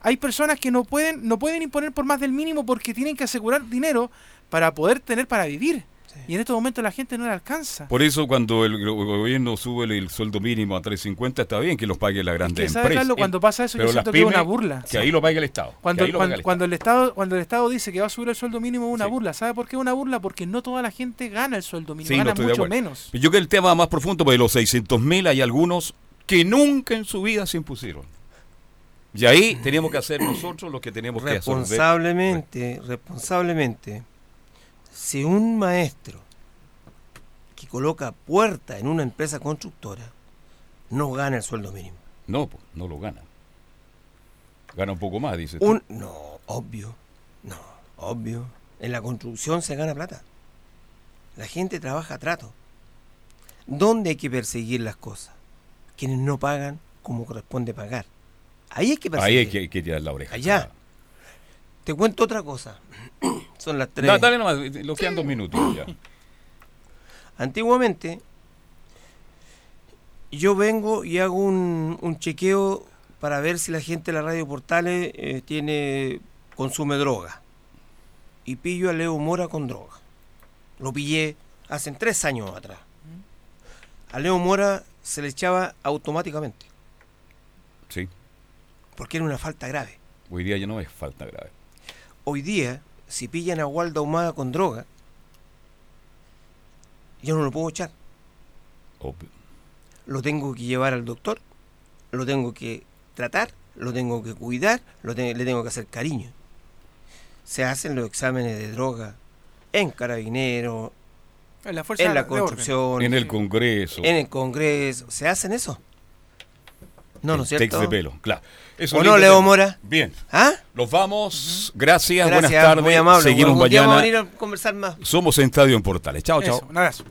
Hay personas que no pueden, no pueden imponer por más del mínimo porque tienen que asegurar dinero para poder tener para vivir. Y en estos momentos la gente no le alcanza. Por eso cuando el go- gobierno sube el, el sueldo mínimo a 350 está bien que los pague la grande que, ¿sabe, empresa. Carlos? Cuando pasa eso, yo siento que es una burla. Que ahí lo pague el Estado. que Cuando, cuando, pague el cuando el Estado cuando el Estado dice que va a subir el sueldo mínimo es una burla. ¿Sabe por qué es una burla? Porque no toda la gente gana el sueldo mínimo, Sí, no gana mucho menos. Yo creo que el tema más profundo, porque de los 600 mil hay algunos que nunca en su vida se impusieron. Y ahí tenemos que hacer nosotros lo que tenemos que hacer. responsablemente, responsablemente, si un maestro que coloca puerta en una empresa constructora no gana el sueldo mínimo. No, pues, no lo gana. Gana un poco más, dice. tú. Un, no, obvio, no, obvio. En la construcción se gana plata. La gente trabaja a trato. ¿Dónde hay que perseguir las cosas? Quienes no pagan como corresponde pagar. Ahí hay que perseguir. Ahí hay que, hay que tirar la oreja. Allá. Te cuento otra cosa. Son las tres. Da- dale nomás, lo quedan dos minutos ya. Antiguamente, yo vengo y hago un, un chequeo para ver si la gente de la radio Portales eh, tiene consume droga. Y pillo a Leo Mora con droga. Lo pillé hace tres años atrás. a Leo Mora se le echaba automáticamente, Sí. porque era una falta grave. Hoy día ya no es falta grave. Hoy día, si pillan a Waldo Ahumada con droga, yo no lo puedo echar. Obvio. Lo tengo que llevar al doctor, lo tengo que tratar, lo tengo que cuidar, lo te- le tengo que hacer cariño. Se hacen los exámenes de droga en Carabineros, En la fuerza en la construcción, En el Congreso. en el Congreso. ¿Se hacen eso? No, ¿no es cierto? tex de pelo, claro. Eso ¿O es no, Leo tema. Mora? Bien. ¿Ah? Los vamos. Gracias, buenas tardes. muy amable. Seguimos día vamos a mañana. venir a conversar más. Somos en Estadio en Portales. Chao, chao. un abrazo.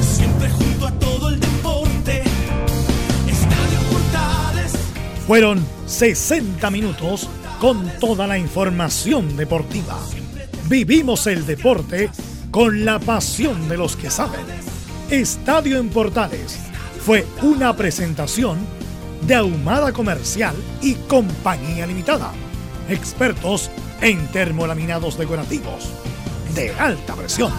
Siempre junto a todo el deporte. Estadio Portales. Fueron 60 minutos con toda la información deportiva. Vivimos el deporte con la pasión de los que saben. Estadio en Portales fue una presentación de Ahumada Comercial y Compañía Limitada. Expertos en termolaminados decorativos de alta presión.